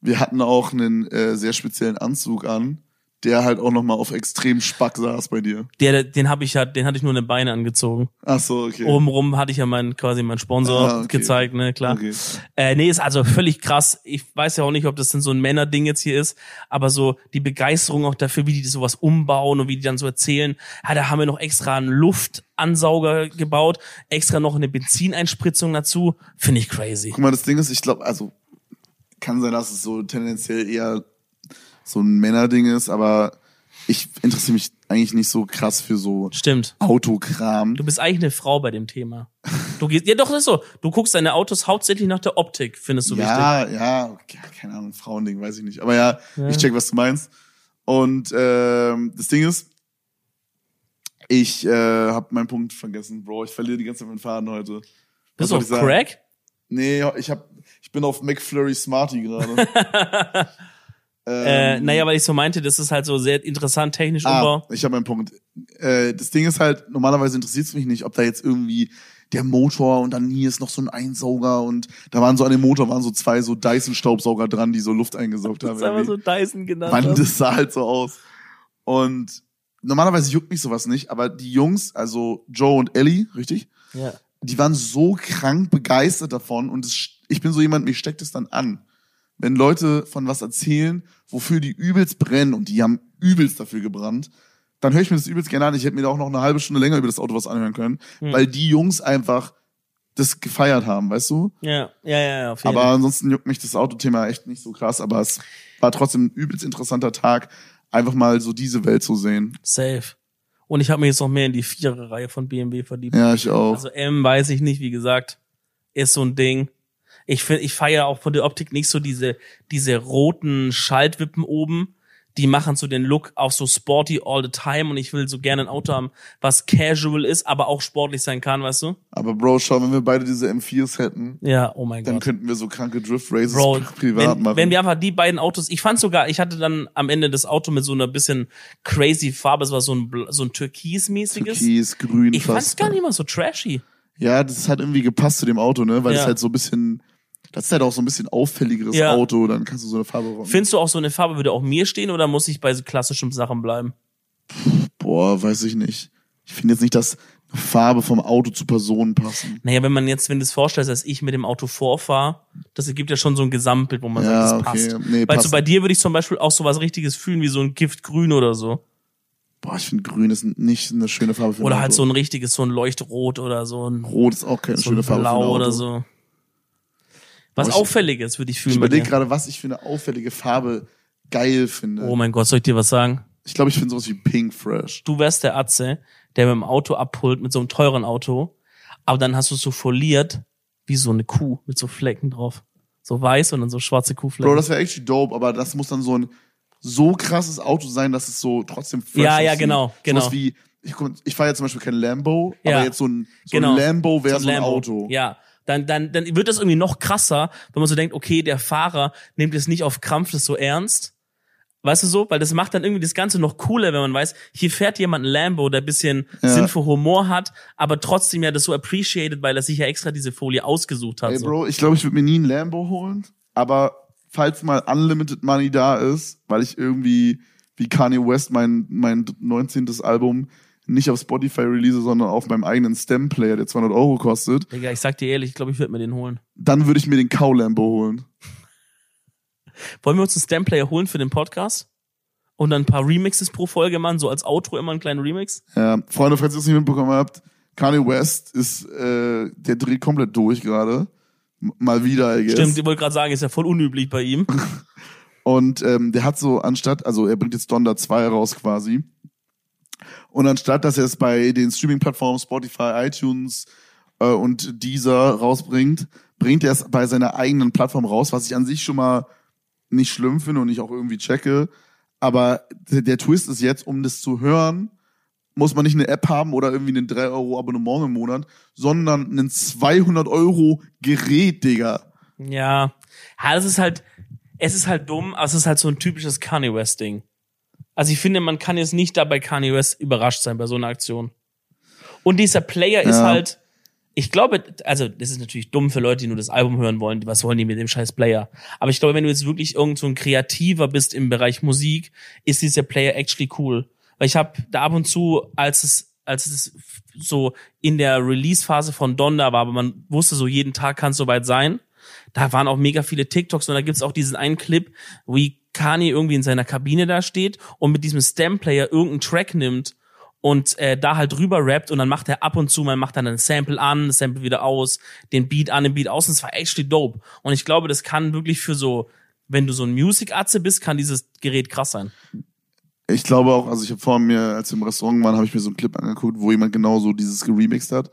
wir hatten auch einen äh, sehr speziellen Anzug an, der halt auch nochmal auf extrem Spack saß bei dir. Der, den habe ich ja, den hatte ich nur eine Beine angezogen. Ach so, okay. Obenrum hatte ich ja meinen, quasi meinen Sponsor Ah, okay. gezeigt, ne, klar. Okay. Äh, nee, ist also völlig krass. Ich weiß ja auch nicht, ob das denn so ein Männerding jetzt hier ist, aber so die Begeisterung auch dafür, wie die sowas umbauen und wie die dann so erzählen, ja, da haben wir noch extra einen Luftansauger gebaut, extra noch eine Benzineinspritzung dazu. Finde ich crazy. Guck mal, das Ding ist, ich glaube, also kann sein, dass es so tendenziell eher so ein Männerding ist, aber ich interessiere mich eigentlich nicht so krass für so Stimmt. Autokram. Du bist eigentlich eine Frau bei dem Thema. Du gehst, ja doch, das ist so. Du guckst deine Autos hauptsächlich nach der Optik, findest du wichtig. ja, ja, keine Ahnung, Frauending, weiß ich nicht. Aber ja, ich check, was du meinst. Und ähm, das Ding ist, ich äh, habe meinen Punkt vergessen, Bro. Ich verliere die ganze Zeit meinen Faden heute. Bist du auf? Crack? Nee, ich hab, ich bin auf McFlurry Smarty gerade. (laughs) Äh, Ähm, naja, weil ich so meinte, das ist halt so sehr interessant technisch Ah, ich habe meinen Punkt. Äh, das Ding ist halt, normalerweise interessiert es mich nicht, ob da jetzt irgendwie der Motor und dann hier ist noch so ein Einsauger und da waren so an dem Motor waren so zwei so Dyson-Staubsauger dran, die so Luft eingesaugt Das haben. ist einfach so Dyson genannt. Mann, das sah halt so aus. Und normalerweise juckt mich sowas nicht, aber die Jungs, also Joe und Ellie, richtig? Ja. Die waren so krank begeistert davon und es, ich bin so jemand, mich steckt es dann an. Wenn Leute von was erzählen, wofür die übelst brennen und die haben übelst dafür gebrannt, dann höre ich mir das übelst gerne an. Ich hätte mir da auch noch eine halbe Stunde länger über das Auto was anhören können, Hm. weil die Jungs einfach das gefeiert haben, weißt du? Ja, ja, ja, ja, auf jeden Aber ansonsten juckt mich das Autothema echt nicht so krass, aber es war trotzdem ein übelst interessanter Tag, einfach mal so diese Welt zu sehen. Safe. Und ich habe mich jetzt noch mehr in die Vierer-Reihe von BMW verliebt. Ja, ich auch. Also M weiß ich nicht, wie gesagt, ist so ein Ding. Ich finde, ich feiere auch von der Optik nicht so diese, diese roten Schaltwippen oben. Die machen so den Look auch so sporty all the time und ich will so gerne ein Auto haben, was casual ist, aber auch sportlich sein kann, weißt du? aber Bro, schau, wenn wir beide diese M4s hätten, Ja, oh mein dann Gott. könnten wir so kranke Drift Races Bro, pri- privat wenn, machen. wenn wir einfach die beiden Autos, ich fand sogar, ich hatte dann am Ende das Auto mit so einer bisschen crazy Farbe, es war so ein, so ein türkismäßiges. Türkis, grün Ich fand's gar nicht mal so trashy. Ja, das hat irgendwie gepasst zu dem Auto, ne? Weil Ja. es halt so ein bisschen, das ist halt auch so ein bisschen auffälligeres Ja. Auto, dann kannst du so eine Farbe rum. Findest du auch so eine Farbe würde auch mir stehen oder muss ich bei so klassischen Sachen bleiben? Boah, weiß ich nicht. Ich finde jetzt nicht, dass Farbe vom Auto zu Personen passen. Naja, wenn man jetzt, wenn du es vorstellst, dass ich mit dem Auto vorfahre, das ergibt ja schon so ein Gesamtbild, wo man Ja, sagt, das okay. passt. Nee, Weißt passt. du, bei dir würde ich zum Beispiel auch so was richtiges fühlen, wie so ein Giftgrün oder so. Boah, ich finde grün ist nicht eine schöne Farbe für Oder halt so ein richtiges, so ein Leuchtrot oder so ein, Rot ist auch keine so schöne Farbe für ein Blau Auto. oder so. Was ich- Auffälliges würde ich Ich fühlen bei überlege gerade, was ich für eine auffällige Farbe geil finde. Oh mein Gott, soll ich dir was sagen? Ich glaube, ich finde sowas wie Pink Fresh. Du wärst der Atze, der mit dem Auto abholt, mit so einem teuren Auto, aber dann hast du es so foliert, wie so eine Kuh mit so Flecken drauf. So weiß und dann so schwarze Kuhflecken. Bro, das wäre actually dope, aber das muss dann so ein so krasses Auto sein, dass es so trotzdem fresh Ja, ja, aussieht. genau, genau. Sowas wie, ich, ich fahre jetzt zum Beispiel kein Lambo, Ja, aber jetzt so ein, so genau. ein Lambo wäre so, ein ein Lambo. Auto. Ja. Dann, dann, dann wird das irgendwie noch krasser, wenn man so denkt, okay, der Fahrer nimmt es nicht auf Krampf das so ernst. Weißt du so? Weil das macht dann irgendwie das Ganze noch cooler, wenn man weiß, hier fährt jemand ein Lambo, der ein bisschen Ja. Sinn für Humor hat, aber trotzdem ja das so appreciated, weil er sich ja extra diese Folie ausgesucht hat. Ey, so. Bro, ich glaube, ich würde mir nie ein Lambo holen, aber falls mal Unlimited Money da ist, weil ich irgendwie wie Kanye West mein, mein 19. Album nicht auf Spotify release, sondern auf meinem eigenen Stem-Player, der 200 Euro kostet, Digga, ich sag dir ehrlich, ich glaube, ich würde mir den holen. dann würde ich mir den Cow Lambo holen. (laughs) Wollen wir uns einen Stamplayer holen für den Podcast? Und dann ein paar Remixes pro Folge machen, so als Outro immer einen kleinen Remix? Ja, Freunde, falls ihr es nicht mitbekommen habt, Kanye West ist, äh, der dreht komplett durch gerade. Mal wieder, I guess. Stimmt, ich wollte gerade sagen, ist ja voll unüblich bei ihm. (laughs) Und ähm, der hat so anstatt, also er bringt jetzt Donda 2 raus quasi. Und anstatt, dass er es bei den Streaming-Plattformen Spotify, iTunes äh, und Deezer rausbringt, bringt er es bei seiner eigenen Plattform raus, was ich an sich schon mal nicht schlimm finde und ich auch irgendwie checke. Aber der, der Twist ist jetzt, um das zu hören, muss man nicht eine App haben oder irgendwie ein 3 Euro Abonnement im Monat, sondern ein 200 Euro Gerät, Digga. Ja. Ja, das ist halt, es ist halt dumm, aber es ist halt so ein typisches Kanye West Ding. Also ich finde, man kann jetzt nicht da bei Kanye West überrascht sein bei so einer Aktion. Und dieser Player ist Ja. halt, ich glaube, also das ist natürlich dumm für Leute, die nur das Album hören wollen. Was wollen die mit dem scheiß Player? Aber ich glaube, wenn du jetzt wirklich irgend so ein Kreativer bist im Bereich Musik, ist dieser Player actually cool. Weil ich habe da ab und zu, als es als es so in der Release-Phase von Donda war, aber man wusste so, jeden Tag kann es soweit sein. Da waren auch mega viele TikToks und da gibt's auch diesen einen Clip, wie Kanye irgendwie in seiner Kabine da steht und mit diesem Stem-Player irgendeinen Track nimmt und äh, da halt drüber rappt und dann macht er ab und zu, man macht dann ein Sample an, das Sample wieder aus, den Beat an, den Beat aus und es war actually dope. Und ich glaube, das kann wirklich für so, wenn du so ein Music-Atze bist, kann dieses Gerät krass sein. Ich glaube auch, also ich habe vor mir, als wir im Restaurant waren, habe ich mir so einen Clip angeguckt, wo jemand genau so dieses geremixed hat.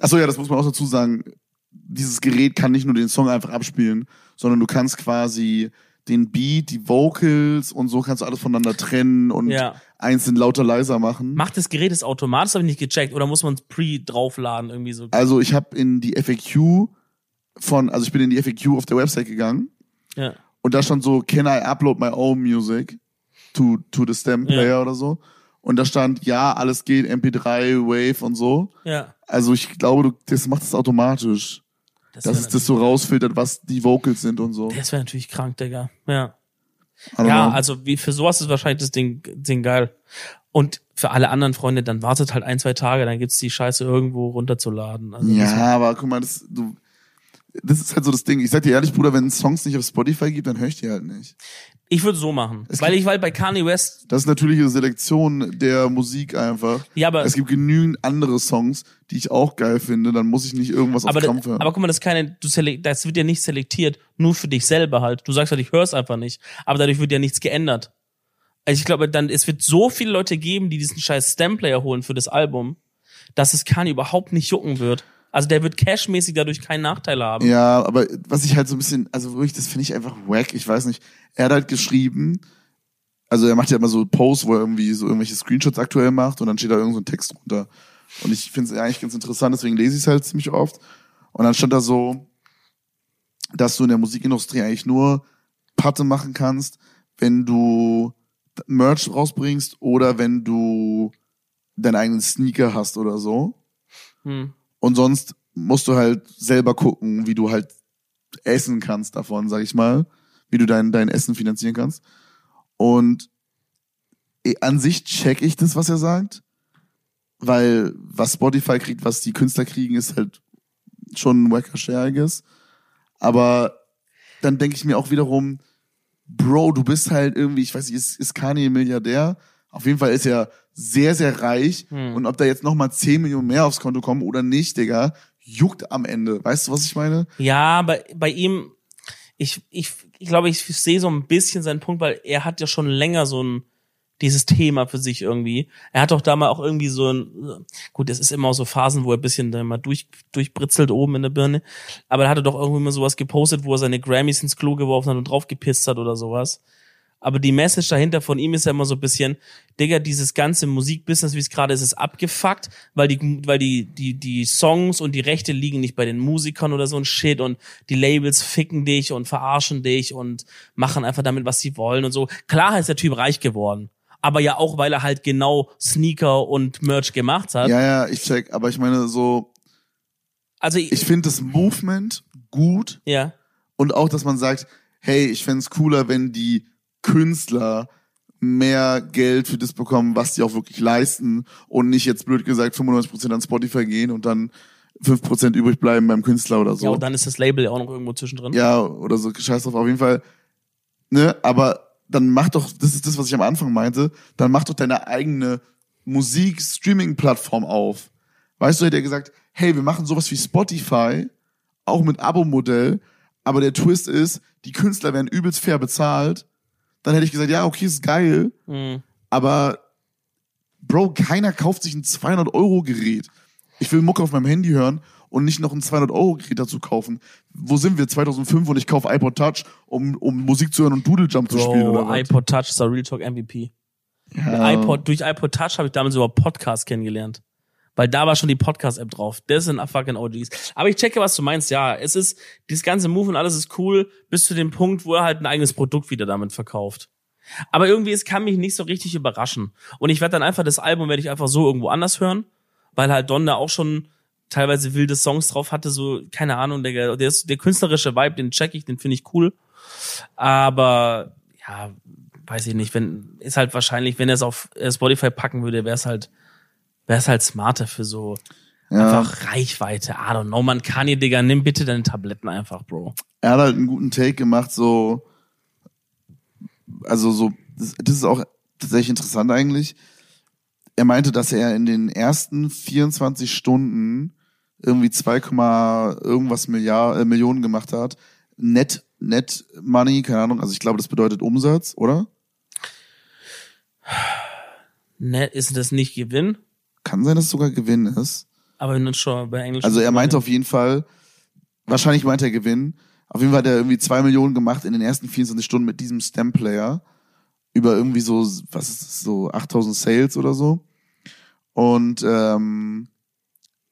Achso, ja, das muss man auch dazu sagen. Dieses Gerät kann nicht nur den Song einfach abspielen, sondern du kannst quasi den Beat, die Vocals und so kannst du alles voneinander trennen und Ja. einzeln lauter leiser machen. Macht das Gerät das automatisch, habe ich nicht gecheckt, oder muss man es pre draufladen irgendwie so? Also ich habe in die FAQ von, also ich bin in die FAQ auf der Website gegangen Ja. und da stand so, can I upload my own music to, to the stem player Ja. oder so? Und da stand, ja, alles geht, MP3, Wave und so. Ja. Also ich glaube, du, das macht es automatisch. Das Dass wäre es das so rausfiltert, was die Vocals sind und so. das wär natürlich krank, Digga. Ja. Ja, know. also wie für sowas ist wahrscheinlich das Ding, Ding geil. Und für alle anderen Freunde, dann wartet halt ein, zwei Tage, dann gibt's die Scheiße irgendwo runterzuladen. Also ja, aber guck mal, das, du, das ist halt so das Ding. Ich sag dir ehrlich, Bruder, wenn es Songs nicht auf Spotify gibt, dann höre ich die halt nicht. Ich würde so machen. Es weil gibt- ich, weil bei Kanye West, Das ist natürliche Selektion der Musik einfach. ja, aber, Es gibt genügend andere Songs, die ich auch geil finde, dann muss ich nicht irgendwas aber, auf Krampf hören. aber guck mal, das ist keine, du das wird ja nicht selektiert, nur für dich selber halt. Du sagst halt, ich hör's einfach nicht. Aber dadurch wird ja nichts geändert. Also ich glaube, dann, es wird so viele Leute geben, die diesen scheiß Stamplayer holen für das Album, dass es Kanye überhaupt nicht jucken wird. Also der wird cashmäßig dadurch keinen Nachteil haben. Ja, aber was ich halt so ein bisschen, also wirklich, das finde ich einfach wack. Ich weiß nicht. Er hat halt geschrieben, also er macht ja immer so Posts, wo er irgendwie so irgendwelche Screenshots aktuell macht und dann steht da irgend so ein Text drunter. Und ich finde es eigentlich ganz interessant, deswegen lese ich es halt ziemlich oft. Und dann stand da so, dass du in der Musikindustrie eigentlich nur Patte machen kannst, wenn du Merch rausbringst oder wenn du deinen eigenen Sneaker hast oder so. Hm. Und sonst musst du halt selber gucken, wie du halt essen kannst davon, sag ich mal. Wie du dein, dein Essen finanzieren kannst. Und an sich check ich das, was er sagt. weil was Spotify kriegt, was die Künstler kriegen, ist halt schon ein wacker Share, I guess. Aber dann denke ich mir auch wiederum, Bro, du bist halt irgendwie, ich weiß nicht, ist, ist Kanye Milliardär? Auf jeden Fall ist er sehr, sehr reich. Hm. Und ob da jetzt nochmal 10 Millionen mehr aufs Konto kommen oder nicht, Digga, juckt am Ende. Weißt du, was ich meine? Ja, bei, bei ihm, ich, ich, ich glaube, ich sehe so ein bisschen seinen Punkt, weil er hat ja schon länger so ein, dieses Thema für sich irgendwie. Er hat doch da mal auch irgendwie so ein, gut, es ist immer auch so Phasen, wo er ein bisschen da mal durch, durchbritzelt oben in der Birne, aber er hatte doch irgendwie mal sowas gepostet, wo er seine Grammys ins Klo geworfen hat und drauf gepisst hat oder sowas. Aber die Message dahinter von ihm ist ja immer so ein bisschen, Digga, dieses ganze Musikbusiness, wie es gerade ist, ist abgefuckt, weil die, weil die, die, die Songs und die Rechte liegen nicht bei den Musikern oder so ein Shit und die Labels ficken dich und verarschen dich und machen einfach damit, was sie wollen und so. Klar ist der Typ reich geworden. Aber ja auch, weil er halt genau Sneaker und Merch gemacht hat. Ja, ja, ich check. Aber ich meine so, Also ich, ich finde das Movement gut ja. und auch, dass man sagt, hey, ich fänd's cooler, wenn die Künstler mehr Geld für das bekommen, was die auch wirklich leisten und nicht jetzt blöd gesagt 95% an Spotify gehen und dann 5% übrig bleiben beim Künstler oder so. Ja, und dann ist das Label ja auch noch irgendwo zwischendrin. Ja, oder so, scheiß drauf, auf jeden Fall. Ne, aber dann mach doch, das ist das, was ich am Anfang meinte, dann mach doch deine eigene Musik-Streaming-Plattform auf. Weißt du, hätte er gesagt, hey, wir machen sowas wie Spotify, auch mit Abo-Modell, aber der Twist ist, die Künstler werden übelst fair bezahlt. Dann hätte ich gesagt, ja, okay, ist geil, Mhm. aber Bro, keiner kauft sich ein 200-Euro-Gerät. Ich will Mucke auf meinem Handy hören und nicht noch ein 200-Euro-Gerät dazu kaufen. Wo sind wir? 2005 und ich kaufe iPod Touch, um, um Musik zu hören und Doodle Jump zu spielen oder Bro, was? iPod Touch ist der Real Talk MVP. Ja. iPod, durch iPod Touch habe ich damals über Podcast kennengelernt. Weil da war schon die Podcast-App drauf. Das sind fucking OGs. Aber ich checke, was du meinst. Ja, es ist, dieses ganze Move und alles ist cool, bis zu dem Punkt, wo er halt ein eigenes Produkt wieder damit verkauft. Aber irgendwie, es kann mich nicht so richtig überraschen. Und ich werde dann einfach das Album, werde ich einfach so irgendwo anders hören, weil halt Don da auch schon teilweise wilde Songs drauf hatte, so, keine Ahnung, der, der, der künstlerische Vibe, den check ich, den finde ich cool. Aber, ja, weiß ich nicht, wenn, ist halt wahrscheinlich, wenn er es auf äh, Spotify packen würde, wäre es halt, wäre es halt smarter für so Ja. einfach Reichweite. I don't know, man kann hier, Digga, nimm bitte deine Tabletten einfach, Bro. er hat halt einen guten Take gemacht, so, also so, das, das ist auch tatsächlich interessant eigentlich. Er meinte, dass er in den ersten 24 Stunden irgendwie 2, irgendwas Milliard, äh, Millionen gemacht hat. Net, Net Money, keine Ahnung, also ich glaube, das bedeutet Umsatz, oder? Ne, ist das nicht Gewinn? Kann sein, dass es sogar Gewinn ist. Aber du schon bei Englisch. Also er meinte auf jeden Fall, wahrscheinlich meinte er Gewinn. Auf jeden Fall hat er irgendwie zwei Millionen gemacht in den ersten 24 Stunden mit diesem Stem-Player. Über irgendwie so, was ist das, so 8000 Sales oder so. Und ähm,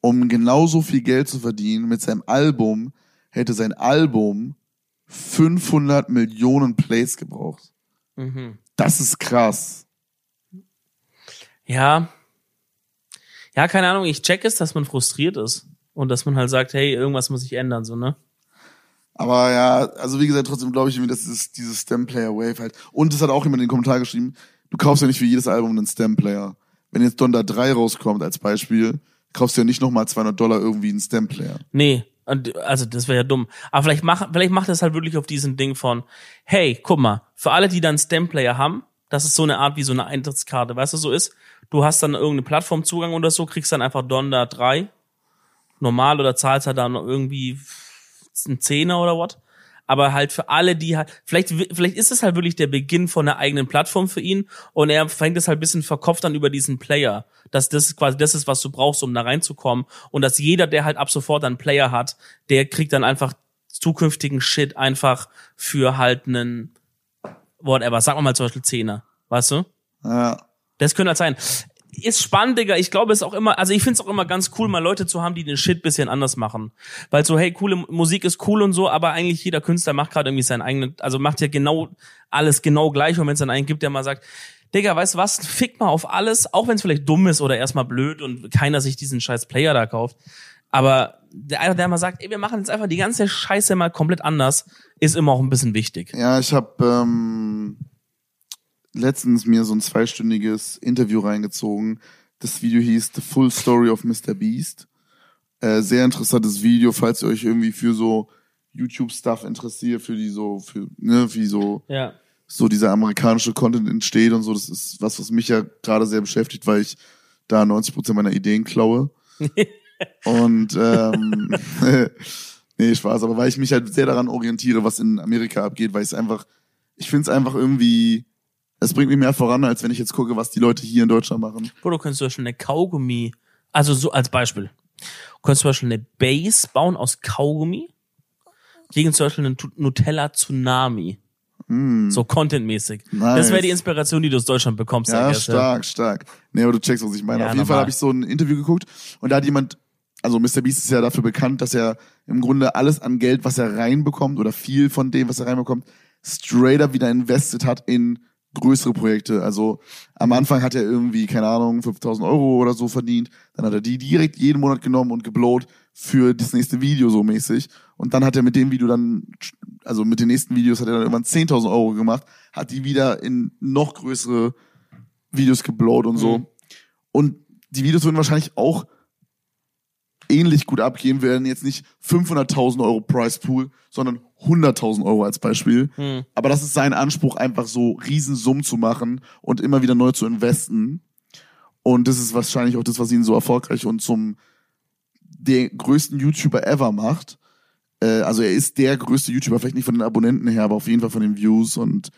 um genauso viel Geld zu verdienen mit seinem Album, hätte sein Album 500 Millionen Plays gebraucht. Mhm. Das ist krass. Ja. Ja, keine Ahnung, ich check es, dass man frustriert ist. Und dass man halt sagt, hey, irgendwas muss sich ändern, so, ne? Aber ja, also wie gesagt, trotzdem glaube ich irgendwie, dass es dieses Stem-Player Wave halt. Und es hat auch jemand in den Kommentar geschrieben, du kaufst ja nicht für jedes Album einen Stem-Player. Wenn jetzt Donda 3 rauskommt als Beispiel, kaufst du ja nicht nochmal 200 Dollar irgendwie einen Stem-Player. Nee, also das wäre ja dumm. Aber vielleicht macht vielleicht macht es halt wirklich auf diesen Ding von, hey, guck mal, für alle, die dann Stem-Player haben, das ist so eine Art wie so eine Eintrittskarte, weißt du, so ist, du hast dann irgendeine Plattformzugang oder so, kriegst dann einfach Donda 3, normal oder zahlst halt dann irgendwie einen Zehner oder what. Aber halt für alle, die halt, vielleicht, vielleicht ist es halt wirklich der Beginn von einer eigenen Plattform für ihn und er fängt es halt ein bisschen verkopft an über diesen Player. Dass das quasi das ist, was du brauchst, um da reinzukommen. Und dass jeder, der halt ab sofort einen Player hat, der kriegt dann einfach zukünftigen Shit einfach für halt einen whatever. Sag mal zum Beispiel Zehner. Weißt du? Ja. Das könnte halt sein. Ist spannend, Digga. Ich glaube, es ist auch immer, also ich finde es auch immer ganz cool, mal Leute zu haben, die den Shit bisschen anders machen. Weil so, hey, coole Musik ist cool und so, aber eigentlich jeder Künstler macht gerade irgendwie seinen eigenen, also macht ja genau alles genau gleich. Und wenn es dann einen gibt, der mal sagt, Digga, weißt du was, fick mal auf alles, auch wenn es vielleicht dumm ist oder erstmal blöd und keiner sich diesen scheiß Player da kauft. Aber der einer, der mal sagt, ey, wir machen jetzt einfach die ganze Scheiße mal komplett anders, ist immer auch ein bisschen wichtig. Ja, ich habe ähm, letztens mir so ein zweistündiges Interview reingezogen Das Video hieß The Full Story of Mr. Beast. Äh, sehr interessantes Video, falls ihr euch irgendwie für so YouTube-Stuff interessiert, für die so, für, ne, wie so, Ja. so dieser amerikanische Content entsteht und so. Das ist was, was mich ja gerade sehr beschäftigt, weil ich da 90 Prozent meiner Ideen klaue. (laughs) und ähm, (laughs) nee, Spaß, aber weil ich mich halt sehr daran orientiere, was in Amerika abgeht, weil ich es einfach, ich finde es einfach irgendwie, es bringt mich mehr voran, als wenn ich jetzt gucke, was die Leute hier in Deutschland machen. Bro, du könntest zum Beispiel eine Kaugummi, also so als Beispiel. Du könntest zum Beispiel eine Base bauen aus Kaugummi gegen zum Beispiel einen Tu- Nutella Tsunami. So contentmäßig. Das Hm. Nice. wäre die Inspiration, die du aus Deutschland bekommst. Ja, stark, stark. Nee, aber du checkst, was ich meine. Ja, Auf jeden Fall normal. habe ich so ein Interview geguckt und da hat jemand, also Mr. Beast ist ja dafür bekannt, dass er im Grunde alles an Geld, was er reinbekommt oder viel von dem, was er reinbekommt, straight up wieder invested hat in größere Projekte. Also am Anfang hat er irgendwie, keine Ahnung, 5000 Euro oder so verdient. Dann hat er die direkt jeden Monat genommen und geblowt für das nächste Video so mäßig. Und dann hat er mit dem Video dann, also mit den nächsten Videos hat er dann irgendwann 10.000 Euro gemacht, hat die wieder in noch größere Videos geblowt und so. Mhm. Und die Videos würden wahrscheinlich auch ähnlich gut abgehen, werden jetzt nicht 500.000 Euro Price Pool, sondern 100.000 Euro als Beispiel. Hm. Aber das ist sein Anspruch, einfach so Riesensummen zu machen und immer wieder neu zu investen. Und das ist wahrscheinlich auch das, was ihn so erfolgreich und zum der größten YouTuber ever macht. Äh, also er ist der größte YouTuber, vielleicht nicht von den Abonnenten her, aber auf jeden Fall von den Views und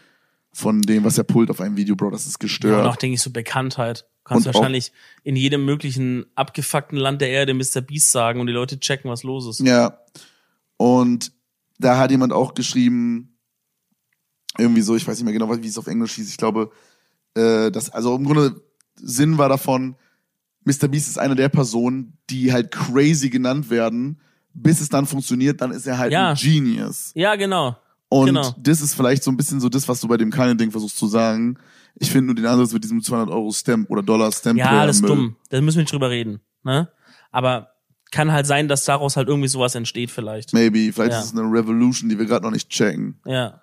von dem, was er pullt auf einem Video, Bro. Das ist Ja, gestört. und auch, denke ich, so Bekanntheit. Du kannst Und wahrscheinlich in jedem möglichen abgefuckten Land der Erde Mr. Beast sagen und die Leute checken, was los ist. Ja. Und da hat jemand auch geschrieben, irgendwie so, ich weiß nicht mehr genau, wie es auf Englisch hieß. Ich glaube, äh, das, also im Grunde Sinn war davon, Mr. Beast ist eine der Personen, die halt crazy genannt werden, bis es dann funktioniert, dann ist er halt Ja. ein Genius. Ja, genau. Und Genau. das ist vielleicht so ein bisschen so das, was du bei dem Kanye-Ding versuchst zu sagen. Ich finde nur den Ansatz mit diesem 200 Euro Stamp oder Dollar Stamp. Ja, das ist Müll. dumm. Da müssen wir nicht drüber reden. Ne? Aber kann halt sein, dass daraus halt irgendwie sowas entsteht vielleicht. Maybe, vielleicht Ja. ist es eine Revolution, die wir gerade noch nicht checken. Ja.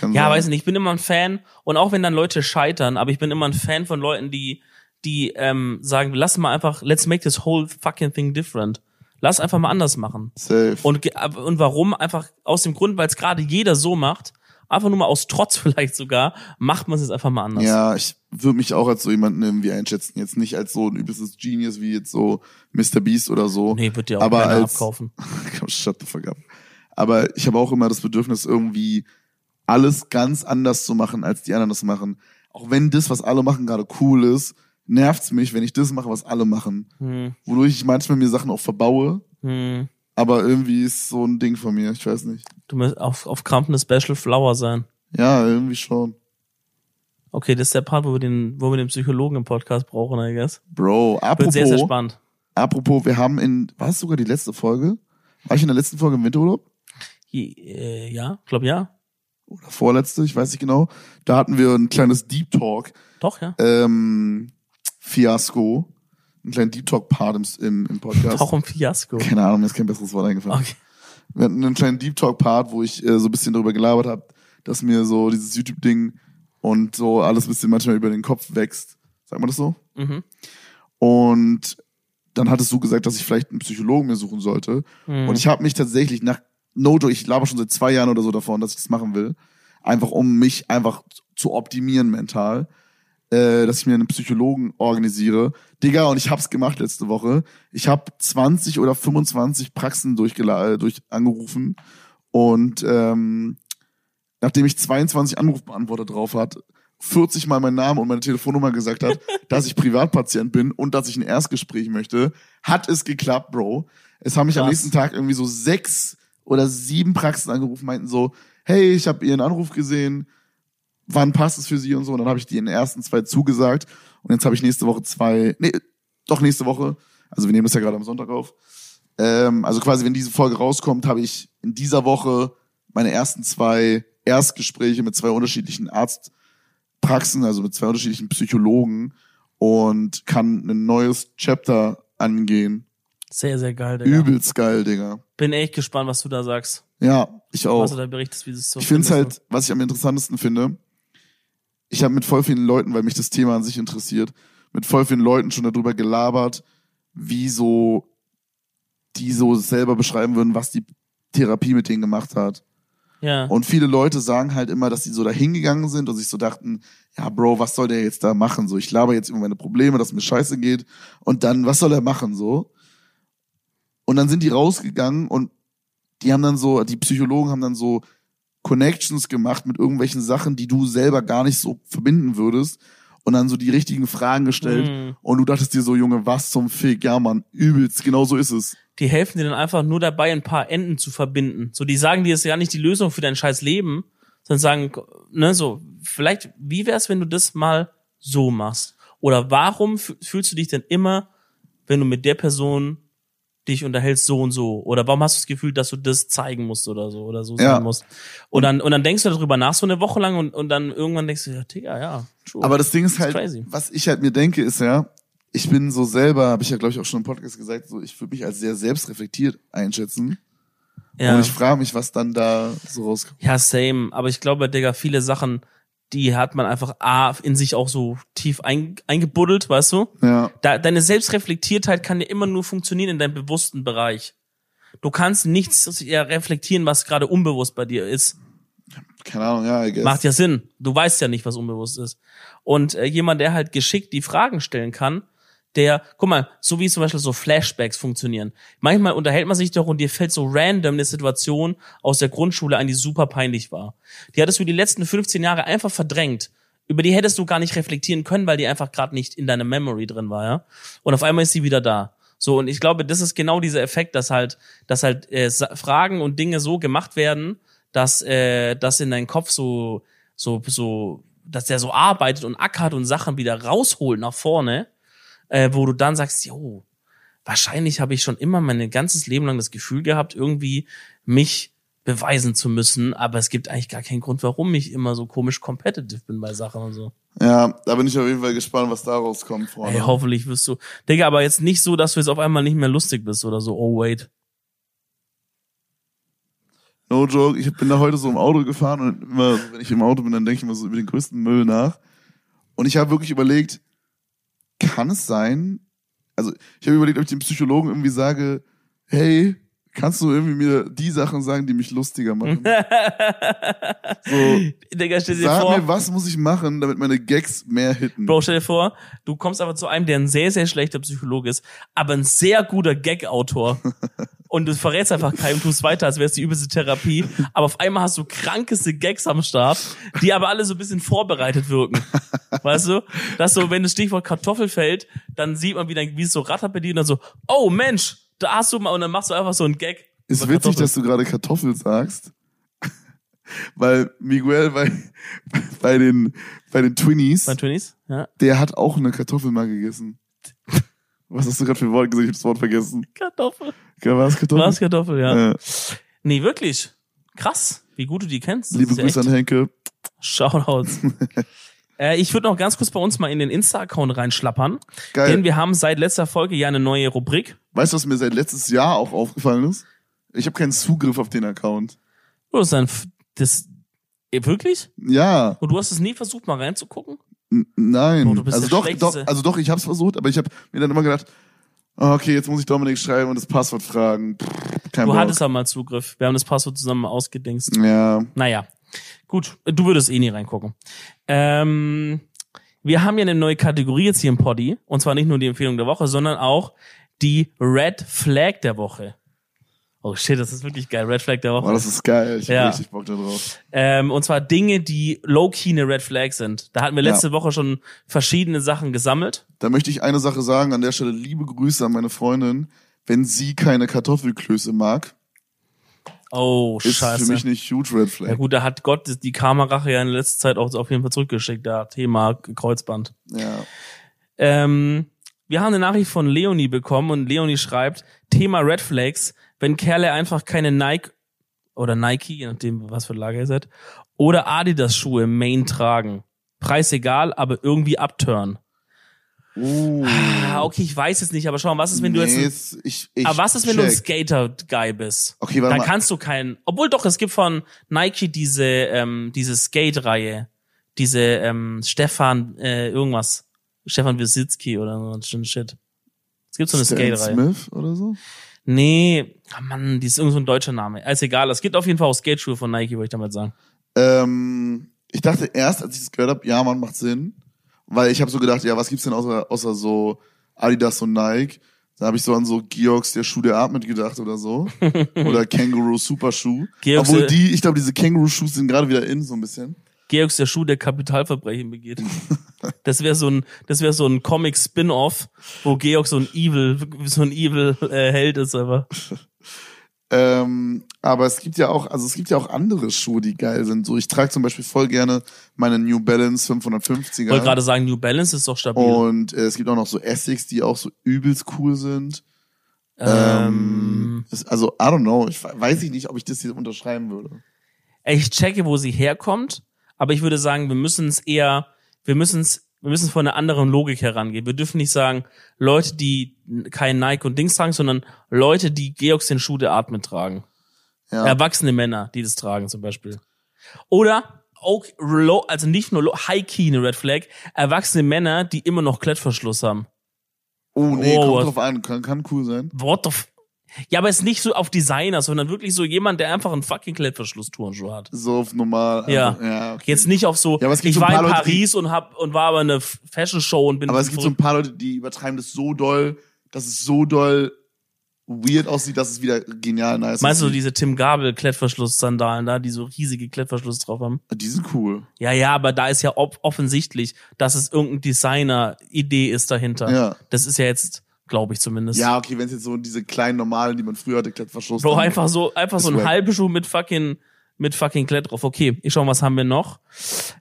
Kann Ja, sein. weiß nicht, ich bin immer ein Fan und auch wenn dann Leute scheitern, aber ich bin immer ein Fan von Leuten, die die ähm, sagen, lass mal einfach, let's make this whole fucking thing different. Lass einfach mal anders machen. Safe. Und und warum? Einfach aus dem Grund, weil es gerade jeder so macht, einfach nur mal aus Trotz (laughs) vielleicht sogar, macht man es jetzt einfach mal anders. Ja, ich würde mich auch als so jemanden irgendwie einschätzen. Jetzt nicht als so ein übelstes Genius wie jetzt so Mr. Beast oder so. Nee, wird dir auch Aber als- abkaufen. (laughs) Shut the fuck up. Aber ich habe auch immer das Bedürfnis, irgendwie alles ganz anders zu machen, als die anderen das machen. Auch wenn das, was alle machen, gerade cool ist, nervt's mich, wenn ich das mache, was alle machen. Hm, Wodurch ich manchmal mir Sachen auch verbaue. hm. Aber irgendwie ist so ein Ding von mir. Ich weiß nicht. Du musst auf, auf Krampf eine Special Flower sein. Ja, irgendwie schon. Okay, das ist der Part, wo wir den, wo wir den Psychologen im Podcast brauchen, I guess. Bro, Wird apropos, sehr, sehr spannend. apropos, wir haben in, war es sogar die letzte Folge? War ich in der letzten Folge im Winterurlaub? Je- Äh, ja, glaub ja. Oder vorletzte, ich weiß nicht genau. Da hatten wir ein kleines Deep Talk, Doch, ja. ähm, Fiasko. Einen kleinen Deep Talk Part im, im, im Podcast. Auch ein Fiasko. Keine Ahnung, mir ist kein besseres Wort eingefallen. Okay. Wir hatten einen kleinen Deep Talk Part, wo ich äh, so ein bisschen darüber gelabert habe, dass mir so dieses YouTube-Ding und so alles ein bisschen manchmal über den Kopf wächst. Sagt man das so? Mhm. Und dann hattest du gesagt, dass ich vielleicht einen Psychologen mir suchen sollte. Mhm. Und ich habe mich tatsächlich nach No joke, ich laber schon seit zwei Jahren oder so davon, dass ich das machen will. Einfach um mich einfach zu optimieren mental. Äh, dass ich mir einen Psychologen organisiere. Digga, und ich hab's gemacht letzte Woche. Ich habe 20 oder 25 Praxen durchgela äh, durch angerufen. Und ähm, nachdem ich 22 Anrufbeantworter drauf hat, 40 Mal meinen Namen und meine Telefonnummer gesagt hat, (laughs) dass ich Privatpatient bin und dass ich ein Erstgespräch möchte, hat es geklappt, Bro. Es haben mich am Krass. nächsten Tag irgendwie so sechs oder sieben Praxen angerufen, meinten so, hey, ich habe Ihren Anruf gesehen, wann passt es für Sie und so. Und dann habe ich die in den ersten zwei zugesagt und jetzt habe ich nächste Woche zwei, nee, doch nächste Woche, also wir nehmen das ja gerade am Sonntag auf, ähm, also quasi, wenn diese Folge rauskommt, habe ich in dieser Woche meine ersten zwei Erstgespräche mit zwei unterschiedlichen Arztpraxen, also mit zwei unterschiedlichen Psychologen und kann ein neues Chapter angehen. Sehr, sehr geil, Digga. Übelst geil, Digga. Bin echt gespannt, was du da sagst. Ja, ich auch. Was du da berichtest, wie es so Ich finde es halt, was ich am interessantesten finde, ich habe mit voll vielen Leuten, weil mich das Thema an sich interessiert, mit voll vielen Leuten schon darüber gelabert, wie so die so selber beschreiben würden, was die Therapie mit denen gemacht hat. Ja. Und viele Leute sagen halt immer, dass sie so da hingegangen sind und sich so dachten, ja, Bro, was soll der jetzt da machen? So, ich laber jetzt über meine Probleme, dass mir scheiße geht. Und dann, was soll er machen? So. Und dann sind die rausgegangen und die haben dann so, die Psychologen haben dann so Connections gemacht mit irgendwelchen Sachen, die du selber gar nicht so verbinden würdest. Und dann so die richtigen Fragen gestellt. Mhm. Und du dachtest dir so, Junge, was zum Fick? Ja, Mann, übelst, genau so ist es. die helfen dir dann einfach nur dabei, ein paar Enden zu verbinden. So, die sagen dir, es ist ja nicht die Lösung für dein scheiß Leben, sondern sagen, ne, so, vielleicht, wie wär's, wenn du das mal so machst? Oder warum fü- fühlst du dich denn immer, wenn du mit der Person dich unterhältst so und so? Oder warum hast du das Gefühl, dass du das zeigen musst oder so oder so Ja. sein musst? Und dann, und dann denkst du darüber nach so eine Woche lang und, und dann irgendwann denkst du, ja, Digga, ja, true. Aber das Ding ist halt, crazy. was ich halt mir denke, ist ja, ich bin so selber, habe ich ja glaube ich auch schon im Podcast gesagt, so ich würde mich als sehr selbstreflektiert einschätzen. ja. Und ich frage mich, was dann da so rauskommt. Ja, same. Aber ich glaube, Digga, viele Sachen, die hat man einfach A, in sich auch so tief ein, eingebuddelt, weißt du? Ja, Da, deine Selbstreflektiertheit kann ja immer nur funktionieren in deinem bewussten Bereich. Du kannst nichts reflektieren, was gerade unbewusst bei dir ist. keine Ahnung, ja, I guess. Macht ja Sinn. Du weißt ja nicht, was unbewusst ist. Und äh, jemand, der halt geschickt die Fragen stellen kann, der, guck mal, so wie zum Beispiel so Flashbacks funktionieren. Manchmal unterhält man sich doch und dir fällt so random eine Situation aus der Grundschule ein, die super peinlich war. Die hattest du die letzten 15 Jahre einfach verdrängt. Über die hättest du gar nicht reflektieren können, weil die einfach gerade nicht in deiner Memory drin war, ja. Und auf einmal ist sie wieder da. So, und ich glaube, das ist genau dieser Effekt, dass halt, dass halt äh, Fragen und Dinge so gemacht werden, dass äh, das in deinen Kopf so, so, so, dass der so arbeitet und ackert und Sachen wieder rausholt nach vorne, äh, wo du dann sagst, jo, wahrscheinlich habe ich schon immer mein ganzes Leben lang das Gefühl gehabt, irgendwie mich beweisen zu müssen, aber es gibt eigentlich gar keinen Grund, warum ich immer so komisch competitive bin bei Sachen und so. Ja, da bin ich auf jeden Fall gespannt, was da rauskommt, Freunde. Ey, hoffentlich wirst du. Digga, aber jetzt nicht so, dass du jetzt auf einmal nicht mehr lustig bist oder so. Oh, wait. No joke, ich bin da heute so im Auto gefahren und immer, wenn ich im Auto bin, dann denke ich immer so über den größten Müll nach. Und ich habe wirklich überlegt, kann es sein, also ich habe überlegt, ob ich dem Psychologen irgendwie sage, hey, kannst du irgendwie mir die Sachen sagen, die mich lustiger machen? (laughs) so, Digga, stell dir sag vor. mir, was muss ich machen, damit meine Gags mehr hitten? Bro, stell dir vor, du kommst aber zu einem, der ein sehr, sehr schlechter Psychologe ist, aber ein sehr guter Gag-Autor. (laughs) Und du verrätst einfach keinem, tust weiter, als wäre es die übelste Therapie. Aber auf einmal hast du krankeste Gags am Start, die aber alle so ein bisschen vorbereitet wirken. Weißt du? Dass so, wenn das Stichwort Kartoffel fällt, dann sieht man, wie, dein, wie es so rattert bei dir und dann so, oh Mensch, da hast du mal, und dann machst du einfach so einen Gag. Ist witzig, dass du gerade Kartoffel sagst. (laughs) Weil Miguel bei, (laughs) bei den, bei den Twinnies, Bei Twinnies? Ja. der hat auch eine Kartoffel mal gegessen. Was hast du gerade für ein Wort gesagt? Ich hab das Wort vergessen. Kartoffel. Ja, War es Kartoffel? Was Kartoffel, ja. Äh, Nee, wirklich. Krass, wie gut du die kennst. Das liebe ja Grüße echt- an Henke. Shoutouts. (laughs) äh, ich würde noch ganz kurz bei uns mal in den Insta-Account reinschlappern. Geil. Denn wir haben seit letzter Folge ja eine neue Rubrik. Weißt du, was mir seit letztes Jahr auch aufgefallen ist? Ich habe keinen Zugriff auf den Account. Oh, das ist ein, F- das, eh, wirklich? Ja, Und du hast es nie versucht, mal reinzugucken? n- nein. Du bist also doch, doch, also doch, ich habe es versucht, aber ich habe mir dann immer gedacht, ah, okay, jetzt muss ich Dominik schreiben und das Passwort fragen. Pff, kein Du Bock. hattest aber mal Zugriff. Wir haben das Passwort zusammen ausgedingst. Ja, Naja, gut, du würdest eh nie reingucken. Ähm, wir haben ja eine neue Kategorie jetzt hier im Poddy. Und zwar nicht nur die Empfehlung der Woche, sondern auch die Red Flag der Woche. Oh shit, das ist wirklich geil. Red Flag der Woche. boah, das ist geil. Ich hab Ja. richtig Bock da drauf. Ähm, und zwar Dinge, die low-key eine Red Flag sind. Da hatten wir Ja. letzte Woche schon verschiedene Sachen gesammelt. Da möchte ich eine Sache sagen, an der Stelle liebe Grüße an meine Freundin. Wenn sie keine Kartoffelklöße mag, Oh, ist scheiße. für mich eine huge Red Flag. ja gut, da hat Gott die Karma-Rache ja in letzter Zeit auch auf jeden Fall zurückgeschickt. Da Thema Kreuzband. Ja. Ähm, wir haben eine Nachricht von Leonie bekommen und Leonie schreibt, Thema Red Flags, wenn Kerle einfach keine Nike oder Nike, je nachdem, was für Lager ihr seid, oder Adidas Schuhe Main tragen. Preis egal, aber irgendwie abturn. Uh, Ah, okay, ich weiß es nicht, aber schau mal, was ist, wenn du jetzt nee, ein ich, ich Aber was ist, wenn du ein. Skater-Guy bist? Okay, warte Dann mal. kannst du keinen. Obwohl doch, es gibt von Nike diese, ähm, diese Skate-Reihe. Diese ähm, Stefan äh, irgendwas. Stefan Wisitzki oder so ein Shit. Es gibt so eine Skate-Reihe. Smith oder so? Nee, ah Mann, die ist irgend so ein deutscher Name. Ist egal, es gibt auf jeden Fall auch Skateschuhe von Nike, würde ich damit sagen. Ähm, ich dachte erst, als ich das gehört habe, ja, man macht Sinn. Weil ich habe so gedacht, ja, was gibt's denn außer, außer so Adidas und Nike? Da habe ich so an so Georgs, der Schuh, der atmet gedacht oder so. (laughs) oder Kangaroo Superschuh. Georgs, Obwohl die, ich glaube, diese Kangaroo-Schuhe sind gerade wieder in, so ein bisschen. Georgs der Schuh, der Kapitalverbrechen begeht. (laughs) Das wäre so ein, das wäre so ein Comic-Spin-off, wo Georg so ein Evil, so ein Evil äh, Held ist, aber. (laughs) Ähm, aber es gibt ja auch, also es gibt ja auch andere Schuhe, die geil sind. So, ich trage zum Beispiel voll gerne meine New Balance 550er. Ich wollte gerade sagen, New Balance ist doch stabil. und äh, es gibt auch noch so Essex, die auch so übelst cool sind. ähm, es- also, I don't know, ich we- weiß ich nicht, ob ich das hier unterschreiben würde. ich checke, wo sie herkommt, aber ich würde sagen, wir müssen es eher, wir müssen es, wir müssen von einer anderen Logik herangehen. Wir dürfen nicht sagen, Leute, die kein Nike und Dings tragen, sondern Leute, die Georgs den Schuh der Atmet tragen. Ja. Erwachsene Männer, die das tragen zum Beispiel. Oder auch low, also nicht nur low, High Key eine Red Flag, erwachsene Männer, die immer noch Klettverschluss haben. Oh nee, Oh, kommt was- drauf an, kann, kann cool sein. What the f ja, aber es ist nicht so auf Designer, sondern wirklich so jemand, der einfach einen fucking Klettverschluss-Turnschuh hat. So auf normal. Ja. Also, ja okay. Jetzt nicht auf so, Ja, aber es gibt ich so war in Leute, Paris und hab und war aber eine Fashion Show und bin Aber es gibt so ein paar Leute, die übertreiben das so doll, dass es so doll weird aussieht, dass es wieder genial nice Meinst du diese Tim Gabel Klettverschluss-Sandalen da, die so riesige Klettverschluss drauf haben? Die sind cool. Ja, ja, aber da ist ja offensichtlich, dass es irgendein Designer-Idee ist dahinter. Ja. Das ist ja jetzt, glaube ich zumindest. Ja, okay, wenn es jetzt so diese kleinen normalen, die man früher hatte, Klettverschluss. Bro, einfach so, einfach so ein wack. halber Schuh mit fucking, mit fucking Klett drauf. Okay, ich schau, was haben wir noch?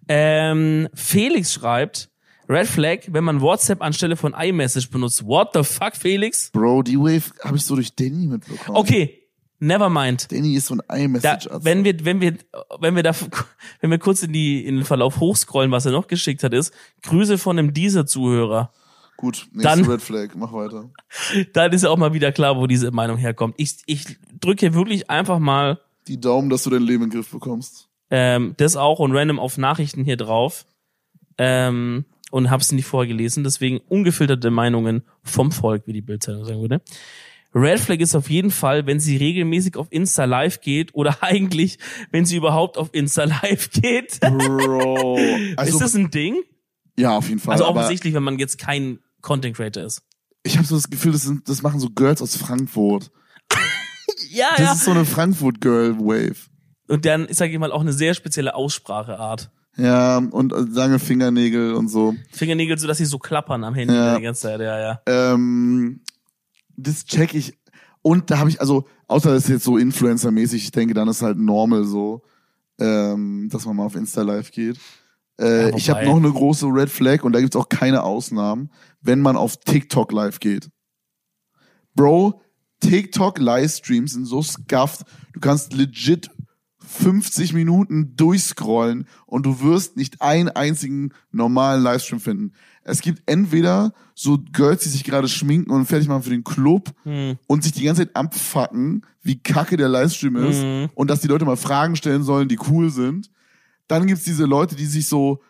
Ähm, Felix schreibt, Red Flag, wenn man WhatsApp anstelle von iMessage benutzt. What the fuck, Felix? Bro, die Wave habe ich so durch Danny mitbekommen. Okay, never mind. Danny ist so ein Da, iMessage. wenn wir, wenn wir, wenn wir da, wenn wir kurz in die, in den Verlauf hochscrollen, was er noch geschickt hat, ist, Grüße von einem Deezer-Zuhörer. Gut, nächste Dann- Red Flag, mach weiter. Dann ist ja auch mal wieder klar, wo diese Meinung herkommt. Ich, ich drücke hier wirklich einfach mal Die Daumen, dass du dein Leben in den Griff bekommst. ähm, das auch und random auf Nachrichten hier drauf ähm, und hab's nicht vorgelesen. Deswegen ungefilterte Meinungen vom Volk, wie die Bildzeitung sagen würde. Red Flag ist auf jeden Fall, wenn sie regelmäßig auf Insta Live geht oder (laughs) eigentlich, wenn sie überhaupt auf Insta Live geht. Bro. (laughs) Also, ist das ein Ding? ja, auf jeden Fall. Also offensichtlich, wenn man jetzt kein Content Creator ist. ich habe so das Gefühl, das, sind, das machen so Girls aus Frankfurt. (laughs) Ja, Das ist so eine Frankfurt-Girl-Wave. Und dann ist, sag ich mal, auch eine sehr spezielle Ausspracheart. Ja, und äh, lange Fingernägel und so. Fingernägel, so dass sie so klappern am Handy Ja. die ganze Zeit, ja, ja. Ähm, das check ich. Und da habe ich, also, außer das ist jetzt so Influencer-mäßig, ich denke, dann ist halt normal so, ähm, dass man mal auf Insta live geht. Äh, Ja, ich habe noch eine große Red Flag und da gibt's auch keine Ausnahmen, wenn man auf TikTok live geht. Bro, TikTok-Livestreams sind so scuffed, du kannst legit 50 Minuten durchscrollen und du wirst nicht einen einzigen normalen Livestream finden. Es gibt entweder so Girls, die sich gerade schminken und fertig machen für den Club Hm. und sich die ganze Zeit abfacken, wie kacke der Livestream ist Mhm. und dass die Leute mal Fragen stellen sollen, die cool sind. Dann gibt's diese Leute, die sich so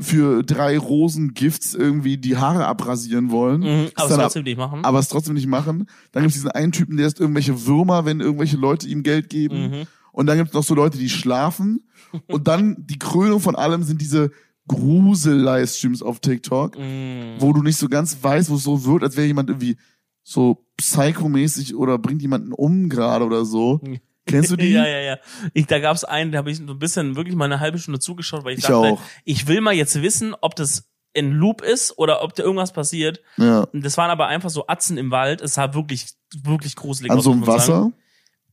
für drei Rosen-Gifts irgendwie die Haare abrasieren wollen. Mhm, aber es trotzdem nicht machen. aber es trotzdem nicht machen. Dann gibt's diesen einen Typen, der ist irgendwelche Würmer, wenn irgendwelche Leute ihm Geld geben. Mhm. Und dann gibt's noch so Leute, die schlafen. (laughs) Und dann die Krönung von allem sind diese Grusel-Livestreams auf TikTok, Mhm. wo du nicht so ganz weißt, wo es so wird, als wäre jemand irgendwie so psychomäßig oder bringt jemanden um gerade oder so. Kennst du (laughs) die? Ja, ja, ja. Ich, da gab's einen, da habe ich so ein bisschen wirklich mal eine halbe Stunde zugeschaut, weil ich, Ich dachte, auch. ich will mal jetzt wissen, ob das in Loop ist oder ob da irgendwas passiert. ja. Das waren aber einfach so Atzen im Wald. Es sah wirklich, wirklich gruselig An aus. so einem man sagen. Wasser.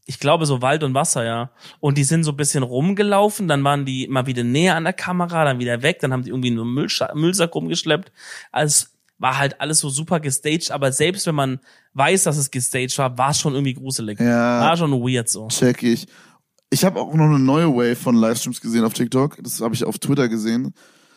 Ich glaube so Wald und Wasser, ja. Und die sind so ein bisschen rumgelaufen, dann waren die mal wieder näher an der Kamera, dann wieder weg, dann haben die irgendwie nur Müllsack rumgeschleppt. Also es war halt alles so super gestaged, aber selbst wenn man weiß, dass es gestaged war, war es schon irgendwie gruselig. Ja. War schon weird so. Check ich. Ich habe auch noch eine neue Wave von Livestreams gesehen auf TikTok. Das habe ich auf Twitter gesehen.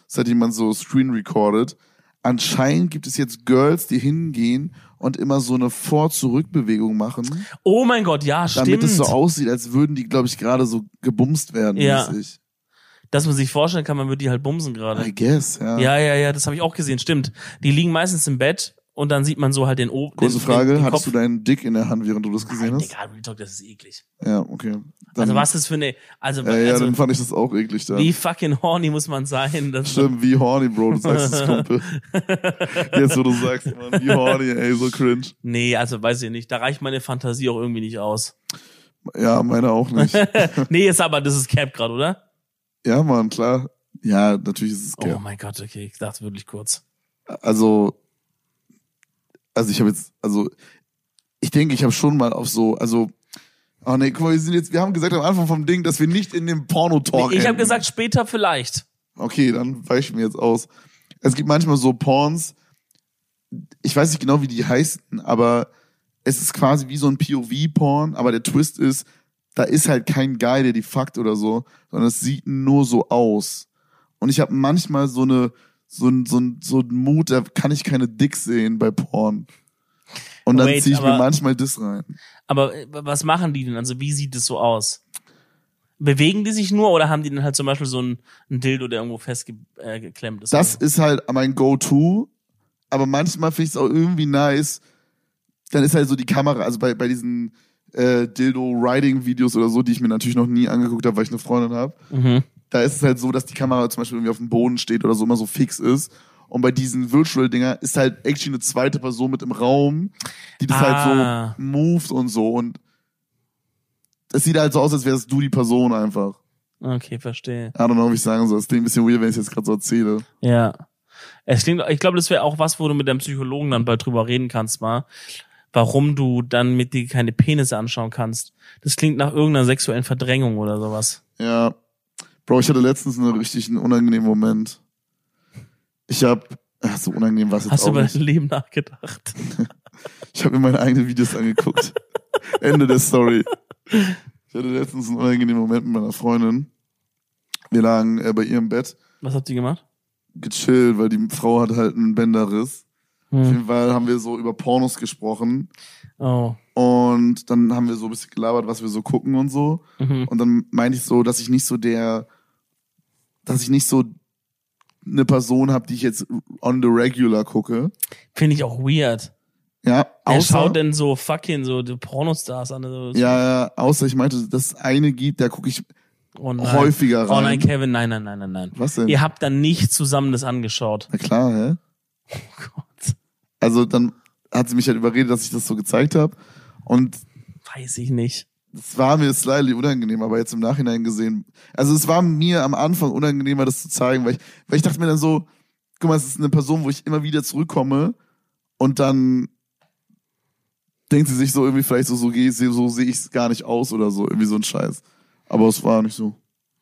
Das hat jemand so screen recorded. Anscheinend gibt es jetzt Girls, die hingehen und immer so eine Vor-Zurück-Bewegung machen, Oh mein Gott, ja, damit stimmt. es so aussieht, als würden die, glaube ich, gerade so gebumst werden. Ja. mäßig. Dass man sich vorstellen kann, man würde die halt bumsen gerade. I guess, ja. Ja, ja, ja, das habe ich auch gesehen, stimmt. Die liegen meistens im Bett und dann sieht man so halt den oben. Kurze den, Frage, den, den hattest Kopf. du deinen Dick in der Hand, während du das gesehen Nein, hast? Digga, Real Talk, das ist eklig. Ja, okay. Dann, Also was ist für eine, also, Äh, ja, also dann fand ich das auch eklig da. wie fucking horny muss man sein? Das Stimmt, wie horny, Bro, du sagst es, Kumpel. (laughs) Jetzt, wo du sagst, Mann, wie horny, ey, so cringe. Nee, also weiß ich nicht. Da reicht meine Fantasie auch irgendwie nicht aus. Ja, meine auch nicht. (laughs) nee, jetzt aber, das ist Cap gerade, oder? Ja, Mann, klar. Ja, natürlich ist es Oh Cap. mein Gott, okay, ich dachte wirklich kurz. Also, also ich habe jetzt, also ich denke, ich habe schon mal auf so, also, oh nee, guck mal, wir sind jetzt, wir haben gesagt am Anfang vom Ding, dass wir nicht in dem Porno-Talk ich habe gesagt, später vielleicht. Okay, dann weichen wir jetzt aus. Es gibt manchmal so Porns, ich weiß nicht genau, wie die heißen, aber es ist quasi wie so ein POV-Porn, aber der Twist ist, da ist halt kein Guy, der die fuckt oder so, sondern es sieht nur so aus. Und ich habe manchmal so eine, so ein, so ein, so ein Mut, da kann ich keine Dicks sehen bei Porn. Und dann ziehe ich mir aber- manchmal das rein. Aber äh, was machen die denn? Also wie sieht es so aus? Bewegen die sich nur oder haben die dann halt zum Beispiel so ein, ein Dildo, der irgendwo festgeklemmt äh, geklemmt ist? Das ist halt mein Go-To, aber manchmal finde ich es auch irgendwie nice. Dann ist halt so die Kamera, also bei, bei diesen äh, Dildo-Riding-Videos oder so, die ich mir natürlich noch nie angeguckt habe, weil ich eine Freundin habe, mhm. da ist es halt so, dass die Kamera zum Beispiel irgendwie auf dem Boden steht oder so immer so fix ist. Und bei diesen Virtual-Dinger ist halt actually eine zweite Person mit im Raum, die das Ah. halt so moved und so. Und es sieht halt so aus, als wärst du die Person einfach. Okay, verstehe. I don't know, wie ich sagen soll. Es klingt ein bisschen weird, wenn ich es jetzt gerade so erzähle. Ja. Es klingt, ich glaube, das wäre auch was, wo du mit deinem Psychologen dann bald drüber reden kannst, mal. Warum du dann mit dir keine Penisse anschauen kannst. Das klingt nach irgendeiner sexuellen Verdrängung oder sowas. Ja. Bro, ich hatte letztens einen richtig unangenehmen Moment. Ich hab, ach, so unangenehm war es jetzt Hast du auch über nicht. dein Leben nachgedacht? (laughs) Ich habe mir meine eigenen Videos angeguckt. (laughs) Ende der Story. Ich hatte letztens einen unangenehmen Moment mit meiner Freundin. Wir lagen äh, bei ihr im Bett, Was habt ihr gemacht? gechillt, weil die Frau hat halt einen Bänderriss. Auf Hm. jeden Fall haben wir so über Pornos gesprochen. Oh. Und dann haben wir so ein bisschen gelabert, was wir so gucken und so. Mhm. Und dann meinte ich so, dass ich nicht so der, dass ich nicht so eine Person habe, die ich jetzt on the regular gucke. Finde ich auch weird. Ja, Wer außer, schaut denn so fucking so die Pornostars an? Also, ja, ja, außer ich meinte, dass es eine gibt, da gucke ich oh nein. häufiger rein. Oh nein, Kevin, nein, nein, nein, nein, nein. Was denn? Ihr habt dann nicht zusammen das angeschaut. Na klar, hä? (laughs) Oh Gott. Also dann hat sie mich halt überredet, dass ich das so gezeigt habe. Und Weiß ich nicht. es war mir slightly unangenehm, aber jetzt im Nachhinein gesehen. Also es war mir am Anfang unangenehmer, das zu zeigen, weil ich, weil ich dachte mir dann so, guck mal, es ist eine Person, wo ich immer wieder zurückkomme und dann denkt sie sich so irgendwie vielleicht so, so, geh- so sehe ich es gar nicht aus oder so, irgendwie so ein Scheiß. Aber es war nicht so.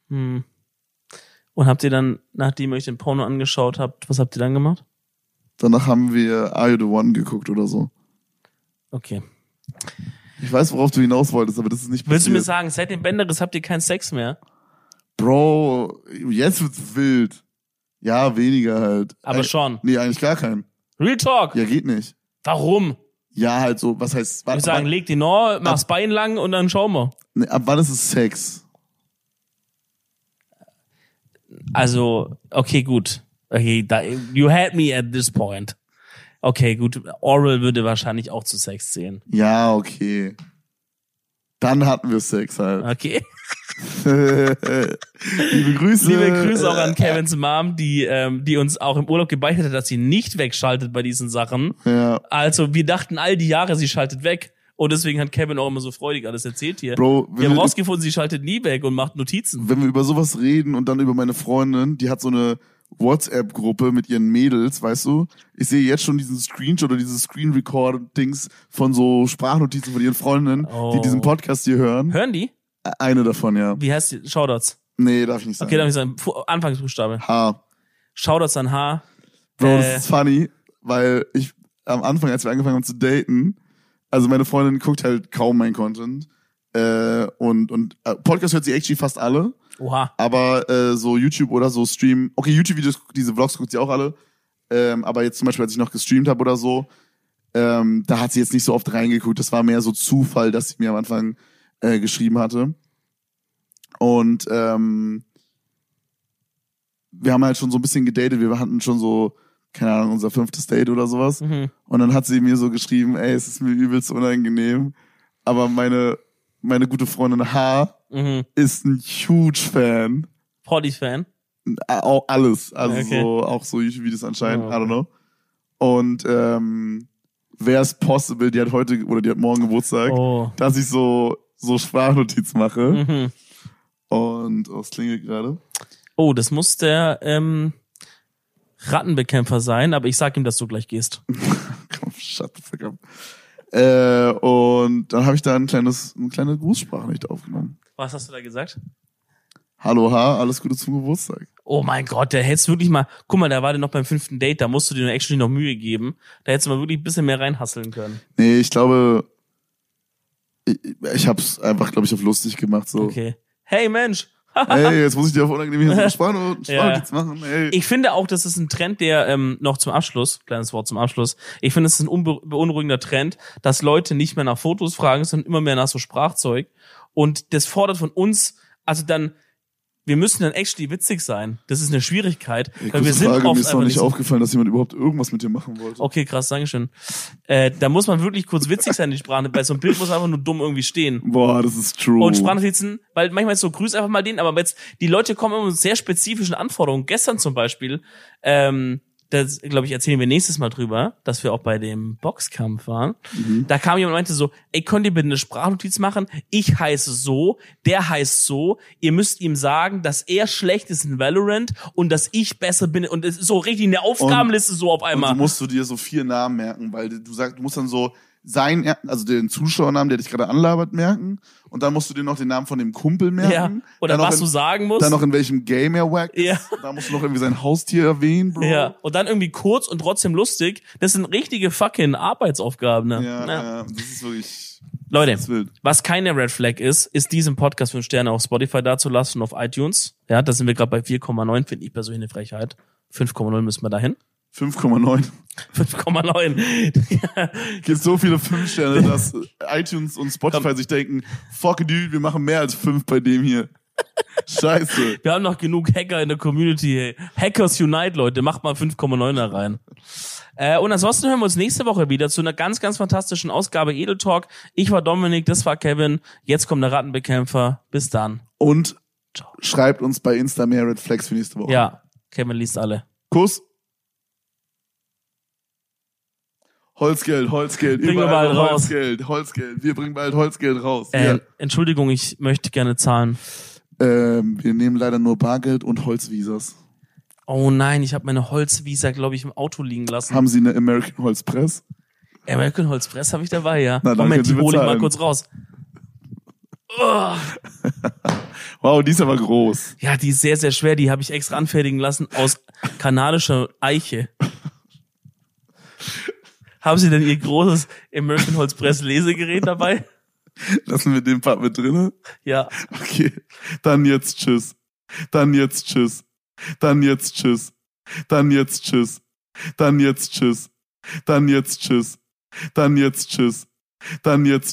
Hm. Und habt ihr dann, nachdem ihr euch den Porno angeschaut habt, was habt ihr dann gemacht? Danach haben wir Are You the One geguckt oder so. Okay. Ich weiß, worauf du hinaus wolltest, aber das ist nicht passiert. Willst du mir sagen, seit dem Bänderriss habt ihr keinen Sex mehr? Bro, jetzt wird's wild. Ja, weniger halt. Aber Ey, schon. Nee, eigentlich gar keinen. Real Talk. Ja, geht nicht. Warum? Ja, halt so, was heißt, Ich wann, würde sagen, wann, leg die Nor, mach's Bein lang und dann schauen wir. nee, ab wann ist es Sex? Also, okay, gut. Okay, da, you had me at this point. Okay, gut. Oral würde wahrscheinlich auch zu Sex zählen. Ja, okay. Dann hatten wir Sex halt. Okay. (laughs) (laughs) Liebe Grüße. Liebe Grüße auch an Kevins Mom, die, ähm, die uns auch im Urlaub gebeichtet hat, dass sie nicht wegschaltet bei diesen Sachen. Ja, Also, wir dachten all die Jahre, sie schaltet weg. Und deswegen hat Kevin auch immer so freudig alles erzählt hier. Bro, wir haben wir, rausgefunden, sie schaltet nie weg und macht Notizen. wenn wir über sowas reden und dann über meine Freundin, die hat so eine WhatsApp-Gruppe mit ihren Mädels, weißt du? Ich sehe jetzt schon diesen Screenshot oder dieses Screen-Record-Dings von so Sprachnotizen von ihren Freundinnen, Oh. die diesen Podcast hier hören. Hören die? Eine davon, ja. Wie heißt die? Shoutouts. Nee, darf ich nicht sagen. Okay, darf ich sagen. Anfangsbuchstabe. H. Shoutouts an H. Bro, Äh. das ist funny, weil ich am Anfang, als wir angefangen haben zu daten, also meine Freundin guckt halt kaum mein Content. Äh, und und äh, Podcast hört sie actually fast alle, Oha. aber äh, so YouTube oder so Stream, okay, YouTube-Videos, diese Vlogs guckt sie auch alle, ähm, aber jetzt zum Beispiel, als ich noch gestreamt habe oder so, ähm, da hat sie jetzt nicht so oft reingeguckt. Das war mehr so Zufall, dass sie mir am Anfang äh, geschrieben hatte. Und ähm, wir haben halt schon so ein bisschen gedatet, wir hatten schon so, keine Ahnung, unser fünftes Date oder sowas. Mhm. Und dann hat sie mir so geschrieben, ey, es ist mir übelst unangenehm, aber meine, meine gute Freundin H Mhm. ist ein huge Fan. Portis-Fan. Auch alles. Also Okay. so, auch so YouTube-Videos anscheinend, Oh, I don't know. Und ähm, wäre es possible, die hat heute oder die hat morgen Geburtstag, Oh. dass ich so, so Sprachnotiz mache. Mhm. Und oh, es klingelt gerade. Oh, das muss der ähm, Rattenbekämpfer sein, aber ich sag ihm, dass du gleich gehst. (laughs) Komm, shut the fuck up. Äh, und dann habe ich da ein kleines, eine kleine Grußsprachnachricht aufgenommen. Was hast du da gesagt? Hallo H, alles Gute zum Geburtstag. Oh mein Gott, der hättest wirklich mal, guck mal, da war der noch beim fünften Date, da musst du dir actually noch Mühe geben. Da hättest du mal wirklich ein bisschen mehr reinhasseln können. Nee, ich glaube, ich, ich hab's einfach, glaube ich, auf lustig gemacht. So, Okay. Hey Mensch, hey, jetzt muss ich dir auf unangenehm eine Sprachno- (laughs) Ja. Sprachnotiz machen. Hey. Ich finde auch, das ist ein Trend, der ähm, noch zum Abschluss, kleines Wort zum Abschluss, ich finde, es ist ein beunruhigender Trend, dass Leute nicht mehr nach Fotos fragen, sondern immer mehr nach so Sprachzeug. Und das fordert von uns, also dann, wir müssen dann actually witzig sein. Das ist eine Schwierigkeit, Ey, weil wir sind Frage, oft mir ist noch nicht so aufgefallen, dass jemand überhaupt irgendwas mit dir machen wollte. Okay, krass, Dankeschön. Äh, da muss man wirklich kurz witzig sein, die Sprache. Bei so einem Bild muss einfach nur dumm irgendwie stehen. Boah, das ist true. Und Sprachnotizen, weil manchmal ist so, grüß einfach mal den, aber jetzt, die Leute kommen immer mit sehr spezifischen Anforderungen. Gestern zum Beispiel, ähm, das, glaube ich, erzählen wir nächstes Mal drüber, dass wir auch bei dem Boxkampf waren. Mhm. Da kam jemand und meinte so, ey, könnt ihr bitte eine Sprachnotiz machen? Ich heiße so, der heißt so. Ihr müsst ihm sagen, dass er schlecht ist in Valorant und dass ich besser bin. Und es ist so richtig eine Aufgabenliste so auf Und einmal. so musst du dir so vier Namen merken, weil du sagst, du musst dann so sein, also den Zuschauernamen, der dich gerade anlabert, merken. Und dann musst du dir noch den Namen von dem Kumpel merken. ja. Oder dann was in, du sagen musst. Dann noch in welchem Game er wack ist. Ja. Da musst du noch irgendwie sein Haustier erwähnen, Bro. Ja, und dann irgendwie kurz und trotzdem lustig. Das sind richtige fucking Arbeitsaufgaben, ne? Ja, Ja. ja, das ist wirklich Leute, ist was keine Red Flag ist, ist diesen Podcast 5 Sterne auf Spotify dazulassen und auf iTunes. Ja, da sind wir gerade bei 4,9, finde ich persönlich eine Frechheit. 5,0 müssen wir dahin. 5,9. 5,9. ja, Gibt so viele fünf Sterne, (laughs) dass iTunes und Spotify sich denken, fuck dude, wir machen mehr als fünf bei dem hier. Scheiße. (laughs) wir haben noch genug Hacker in der Community. Hackers Unite, Leute. Macht mal 5,9 da rein. Äh, und ansonsten hören wir uns nächste Woche wieder zu einer ganz, ganz fantastischen Ausgabe Edel Talk. Ich war Dominik, das war Kevin. Jetzt kommt der Rattenbekämpfer. Bis dann. Und schreibt uns bei Insta mehr Red Flags für nächste Woche. Ja, Kevin liest alle. Kuss. Holzgeld, Holzgeld, Bringen wir bald raus. Holzgeld, Holzgeld. Wir bringen bald Holzgeld raus. Äh, Ja. Entschuldigung, ich möchte gerne zahlen. Ähm, wir nehmen leider nur Bargeld und Holzvisas. Oh nein, ich habe meine Holzvisa, glaube ich, im Auto liegen lassen. Haben Sie eine American Holzpress? American Holzpress habe ich dabei, ja. Na, Moment, die hole ich mal kurz raus. (laughs) Oh, Wow, die ist aber groß. ja, die ist sehr, sehr schwer. Die habe ich extra anfertigen lassen aus kanadischer Eiche. Haben Sie denn Ihr großes American Holzpress Lesegerät dabei? Lassen wir den Part mit drinne? Ja. Okay. Dann jetzt tschüss. Dann jetzt tschüss. Dann jetzt tschüss. Dann jetzt tschüss. Dann jetzt tschüss. Dann jetzt tschüss. Dann jetzt tschüss. Dann jetzt